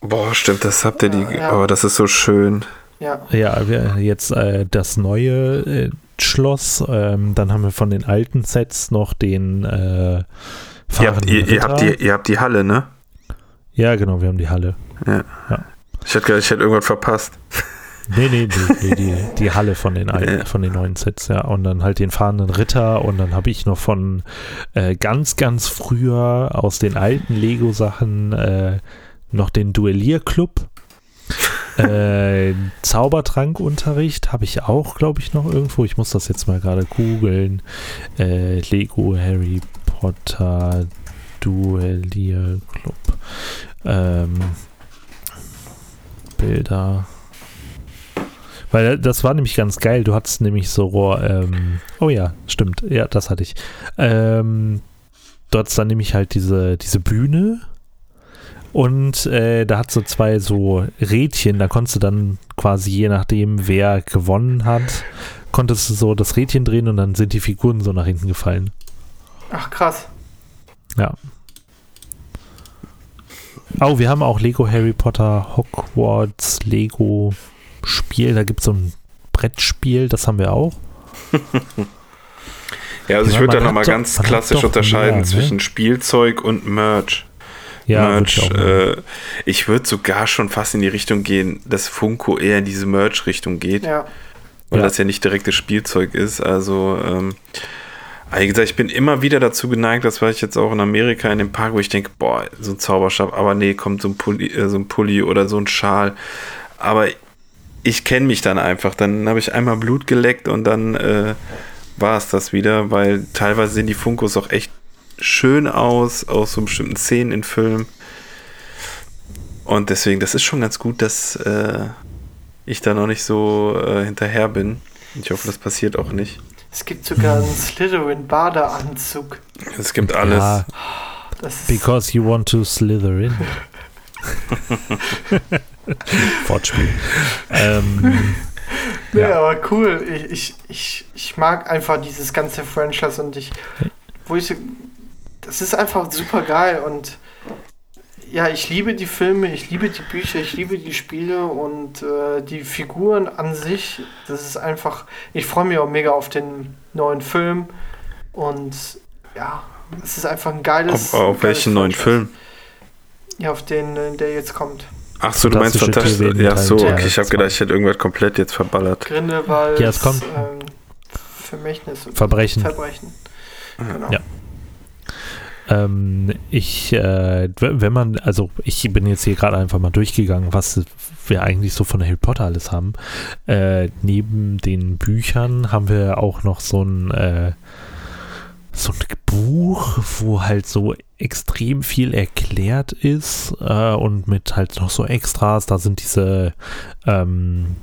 Boah, stimmt, das habt ihr die. Ja. Aber das ist so schön. Ja. Ja, wir, jetzt äh, das neue äh, Schloss. Ähm, dann haben wir von den alten Sets noch den äh, Ihr habt, ihr, ihr, habt die, ihr habt die Halle, ne? Ja, genau, wir haben die Halle. Ich hätte gedacht, ich hätte irgendwas verpasst. Nee, nee, nee, nee die, die Halle von den alten, Ja. von den neuen Sets, ja. Und dann halt den fahrenden Ritter und dann habe ich noch von äh, ganz, ganz früher aus den alten Lego-Sachen äh, noch den Duellierclub. äh, Zaubertrankunterricht habe ich auch, glaube ich, noch irgendwo. Ich muss das jetzt mal gerade googeln. Äh, Lego Harry Potter Duellierclub. Ähm, Bilder. Weil das war nämlich ganz geil. Du hattest nämlich so, ähm, oh ja, stimmt, ja, das hatte ich. Ähm, du hattest dann nämlich halt diese, diese Bühne und äh, da hat so zwei so Rädchen, da konntest du dann quasi je nachdem, wer gewonnen hat, konntest du so das Rädchen drehen und dann sind die Figuren so nach hinten gefallen. Ach krass. Ja. Oh, wir haben auch Lego Harry Potter Hogwarts Lego Spiel. Da gibt es so ein Brettspiel, das haben wir auch. Ja, also ich Ja, würde da nochmal doch- ganz hat klassisch doch unterscheiden mehr, ne? zwischen Spielzeug und Merch. Ja, würd Merch, ich äh, ich würde sogar schon fast in die Richtung gehen, dass Funko eher in diese Merch-Richtung geht, Ja. weil Ja. das ja nicht direktes Spielzeug ist. Also, ähm, aber wie gesagt, ich bin immer wieder dazu geneigt, das war ich jetzt auch in Amerika in dem Park, wo ich denke, boah, so ein Zauberstab, aber nee, kommt so ein Pulli, äh, so ein Pulli oder so ein Schal. Aber ich kenne mich dann einfach. Dann habe ich einmal Blut geleckt und dann äh, war es das wieder, weil teilweise sehen die Funkos auch echt schön aus, aus so bestimmten Szenen in Filmen. Und deswegen, das ist schon ganz gut, dass äh, ich da noch nicht so äh, hinterher bin. Ich hoffe, das passiert auch nicht. Es gibt sogar einen Slytherin-Badeanzug. Es gibt alles. Ja, Das ist because you want to slither in. Wortspiel. Ähm, Ja, Ja. aber cool. Ich, ich, ich, ich mag einfach dieses ganze Franchise und ich, wo ich so, das ist einfach super geil und ja, ich liebe die Filme, ich liebe die Bücher, ich liebe die Spiele und äh, die Figuren an sich. Das ist einfach, ich freue mich auch mega auf den neuen Film und ja, es ist einfach ein geiles. Auf, auf geiles welchen neuen. Film? Ja, auf den, äh, der jetzt kommt. Ach so, du meinst fantastisch. Ja, so, okay. Ich habe gedacht, ich hätte irgendwas komplett jetzt verballert. Grindelwald. Ja, es kommt. Ähm, Vermächtnis. und Verbrechen. Verbrechen. Genau. Ja. Ähm, ich, äh, wenn man, also ich bin jetzt hier gerade einfach mal durchgegangen, was wir eigentlich so von Harry Potter alles haben. Äh, neben den Büchern haben wir auch noch so ein, äh, so ein Buch, wo halt so extrem viel erklärt ist äh, und mit halt noch so Extras. Da sind diese ähm,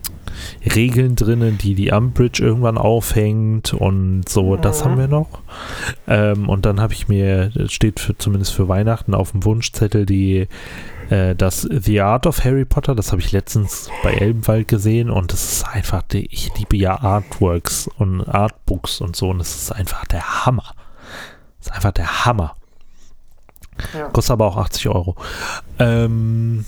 Regeln drinnen, die die Umbridge irgendwann aufhängt und so. Das Mhm. haben wir noch. Ähm, und dann habe ich mir, das steht für, zumindest für Weihnachten auf dem Wunschzettel, die äh, das The Art of Harry Potter, das habe ich letztens bei Elbenwald gesehen und das ist einfach, die, ich liebe ja Artworks und Artbooks und so und das ist einfach der Hammer. Das ist einfach der Hammer. Ja. Kostet aber auch 80 Euro. Ähm,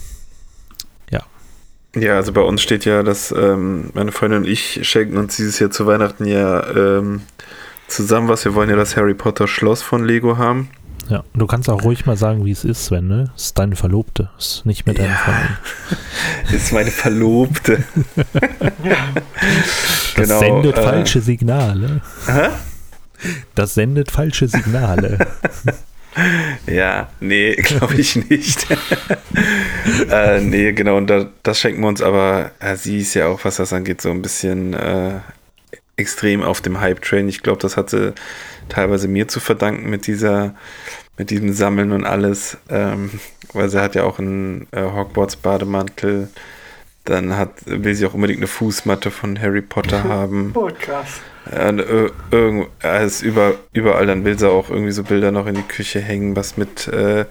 Ja, also bei uns steht ja, dass ähm, meine Freundin und ich schenken uns dieses Jahr zu Weihnachten ja ähm, zusammen was. Wir wollen ja das Harry Potter Schloss von Lego haben. ja, du kannst auch ruhig mal sagen, wie es ist, Sven, ne? Es ist deine Verlobte, es ist nicht mit deiner Ja. Freundin. Das ist meine Verlobte. Das Genau, sendet äh, falsche Signale. Hä? Das sendet falsche Signale. Ja, nee, glaube ich nicht. äh, nee, genau, und da, das schenken wir uns, aber äh, sie ist ja auch, was das angeht, so ein bisschen äh, extrem auf dem Hype-Train. Ich glaube, das hat sie teilweise mir zu verdanken mit dieser, mit diesem Sammeln und alles. Ähm, weil sie hat ja auch einen äh, Hogwarts-Bademantel. Dann hat, will sie auch unbedingt eine Fußmatte von Harry Potter haben. Oh, krass. Und, äh, irgend, also über, überall, dann will sie auch irgendwie so Bilder noch in die Küche hängen, was mit äh,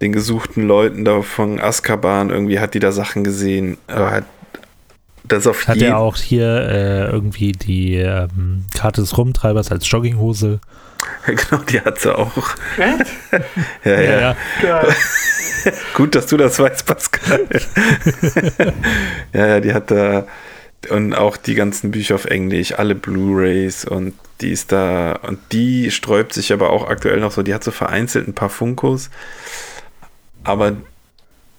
den gesuchten Leuten da von Azkaban, irgendwie hat die da Sachen gesehen. Aber hat das auf Hat er auch hier äh, irgendwie die ähm, Karte des Rumtreibers als Jogginghose? Genau, die hat sie auch. Echt? Ja, ja. Geil. Gut, dass du das weißt, Pascal. ja, ja, die hat da und auch die ganzen Bücher auf Englisch, alle Blu-rays und die ist da und die sträubt sich aber auch aktuell noch so, die hat so vereinzelt ein paar Funkos, aber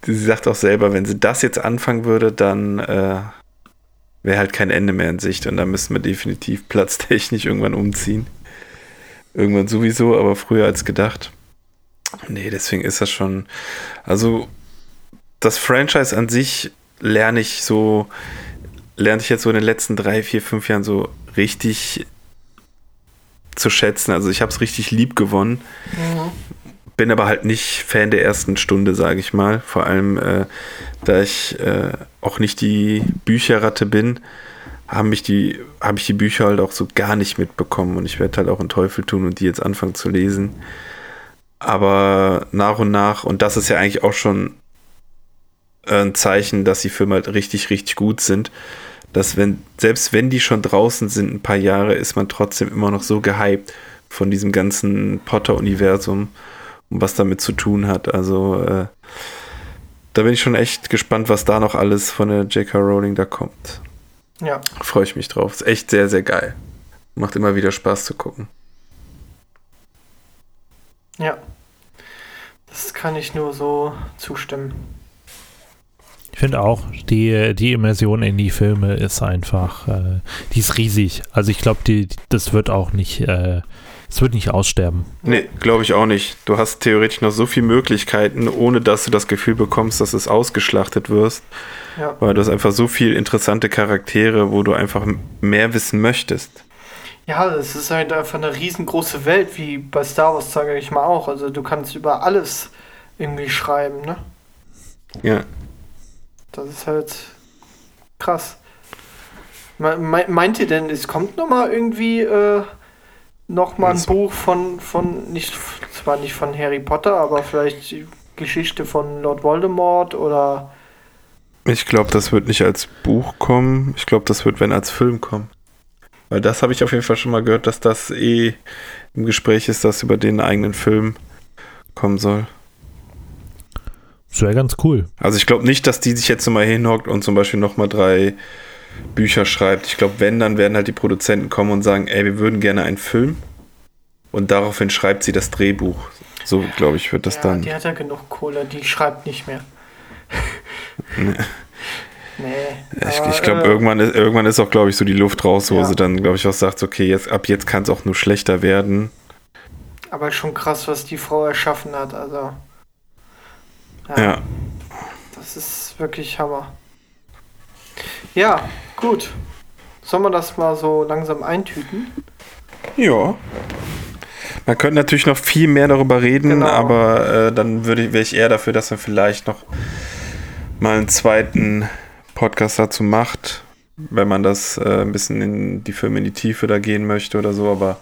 sie sagt auch selber, wenn sie das jetzt anfangen würde, dann äh, wäre halt kein Ende mehr in Sicht und da müssen wir definitiv platztechnisch irgendwann umziehen. Irgendwann sowieso, aber früher als gedacht. Nee, deswegen ist das schon. Also, das Franchise an sich lerne ich so, lerne ich jetzt so in den letzten drei, vier, fünf Jahren so richtig zu schätzen. Also, ich habe es richtig lieb gewonnen. Bin aber halt nicht Fan der ersten Stunde, sage ich mal. Vor allem, äh, da ich äh, auch nicht die Bücherratte bin, haben mich die, habe ich die Bücher halt auch so gar nicht mitbekommen und ich werde halt auch einen Teufel tun und die jetzt anfangen zu lesen. Aber nach und nach, und das ist ja eigentlich auch schon ein Zeichen, dass die Filme halt richtig, richtig gut sind, dass wenn, selbst wenn die schon draußen sind, ein paar Jahre, ist man trotzdem immer noch so gehypt von diesem ganzen Potter-Universum und was damit zu tun hat. Also äh, da bin ich schon echt gespannt, was da noch alles von der J.K. Rowling da kommt. Ja. Freue ich mich drauf. Ist echt sehr, sehr geil. Macht immer wieder Spaß zu gucken. Ja. Das kann ich nur so zustimmen. Ich finde auch, die, die Immersion in die Filme ist einfach, äh, die ist riesig. Also ich glaube, die, das wird auch nicht, äh, es wird nicht aussterben. Nee, glaube ich auch nicht. Du hast theoretisch noch so viele Möglichkeiten, ohne dass du das Gefühl bekommst, dass es ausgeschlachtet wirst. Ja. Weil du hast einfach so viele interessante Charaktere, wo du einfach mehr wissen möchtest. Ja, es ist halt einfach eine riesengroße Welt, wie bei Star Wars, sage ich mal auch. Also du kannst über alles irgendwie schreiben, ne? Ja. Das ist halt krass. Me me meint ihr denn, es kommt noch mal irgendwie äh, noch mal ein? Buch von, von, nicht, zwar nicht von Harry Potter, aber vielleicht die Geschichte von Lord Voldemort oder Ich glaube, das wird nicht als Buch kommen. Ich glaube, das wird, wenn als Film kommen. Weil das habe ich auf jeden Fall schon mal gehört, dass das eh im Gespräch ist, dass über den eigenen Film kommen soll. Das wäre ganz cool. Also ich glaube nicht, dass die sich jetzt nochmal hinhockt und zum Beispiel nochmal drei Bücher schreibt. Ich glaube, wenn, dann werden halt die Produzenten kommen und sagen, ey, wir würden gerne einen Film. Und daraufhin schreibt sie das Drehbuch. So, glaube ich, wird das ja, dann. die hat ja genug Kohle, die schreibt nicht mehr. Nee. nee. Ich, ich glaube, äh, irgendwann, ist, irgendwann ist auch, glaube ich, so die Luft raus, wo Ja. sie dann, glaube ich, auch sagt, okay, jetzt, ab jetzt kann es auch nur schlechter werden. Aber schon krass, was die Frau erschaffen hat. Also. Ja. Das ist wirklich Hammer. Ja, gut. Sollen wir das mal so langsam eintüten? Ja. Man könnte natürlich noch viel mehr darüber reden, Genau. aber äh, dann würde wäre ich eher dafür, dass man vielleicht noch mal einen zweiten Podcast dazu macht, wenn man das äh, ein bisschen in die Filme in die Tiefe da gehen möchte oder so. Aber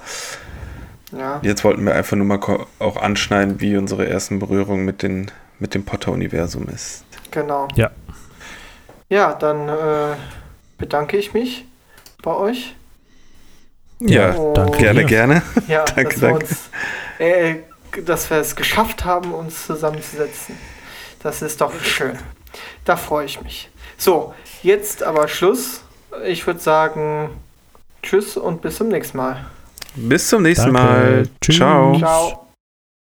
Ja. jetzt wollten wir einfach nur mal auch anschneiden, wie unsere ersten Berührungen mit, den, mit dem Potter-Universum ist. Genau. Ja. Ja, dann äh, bedanke ich mich bei euch. Ja, Und- danke gerne, dir. gerne. Ja, Danke, dass, wir danke. uns, äh, dass wir es geschafft haben, uns zusammenzusetzen. Das ist doch schön. Da freue ich mich. So, jetzt aber Schluss. Ich würde sagen, tschüss und bis zum nächsten Mal. Bis zum nächsten Danke. Mal. Tschüss. Ciao. Ciao.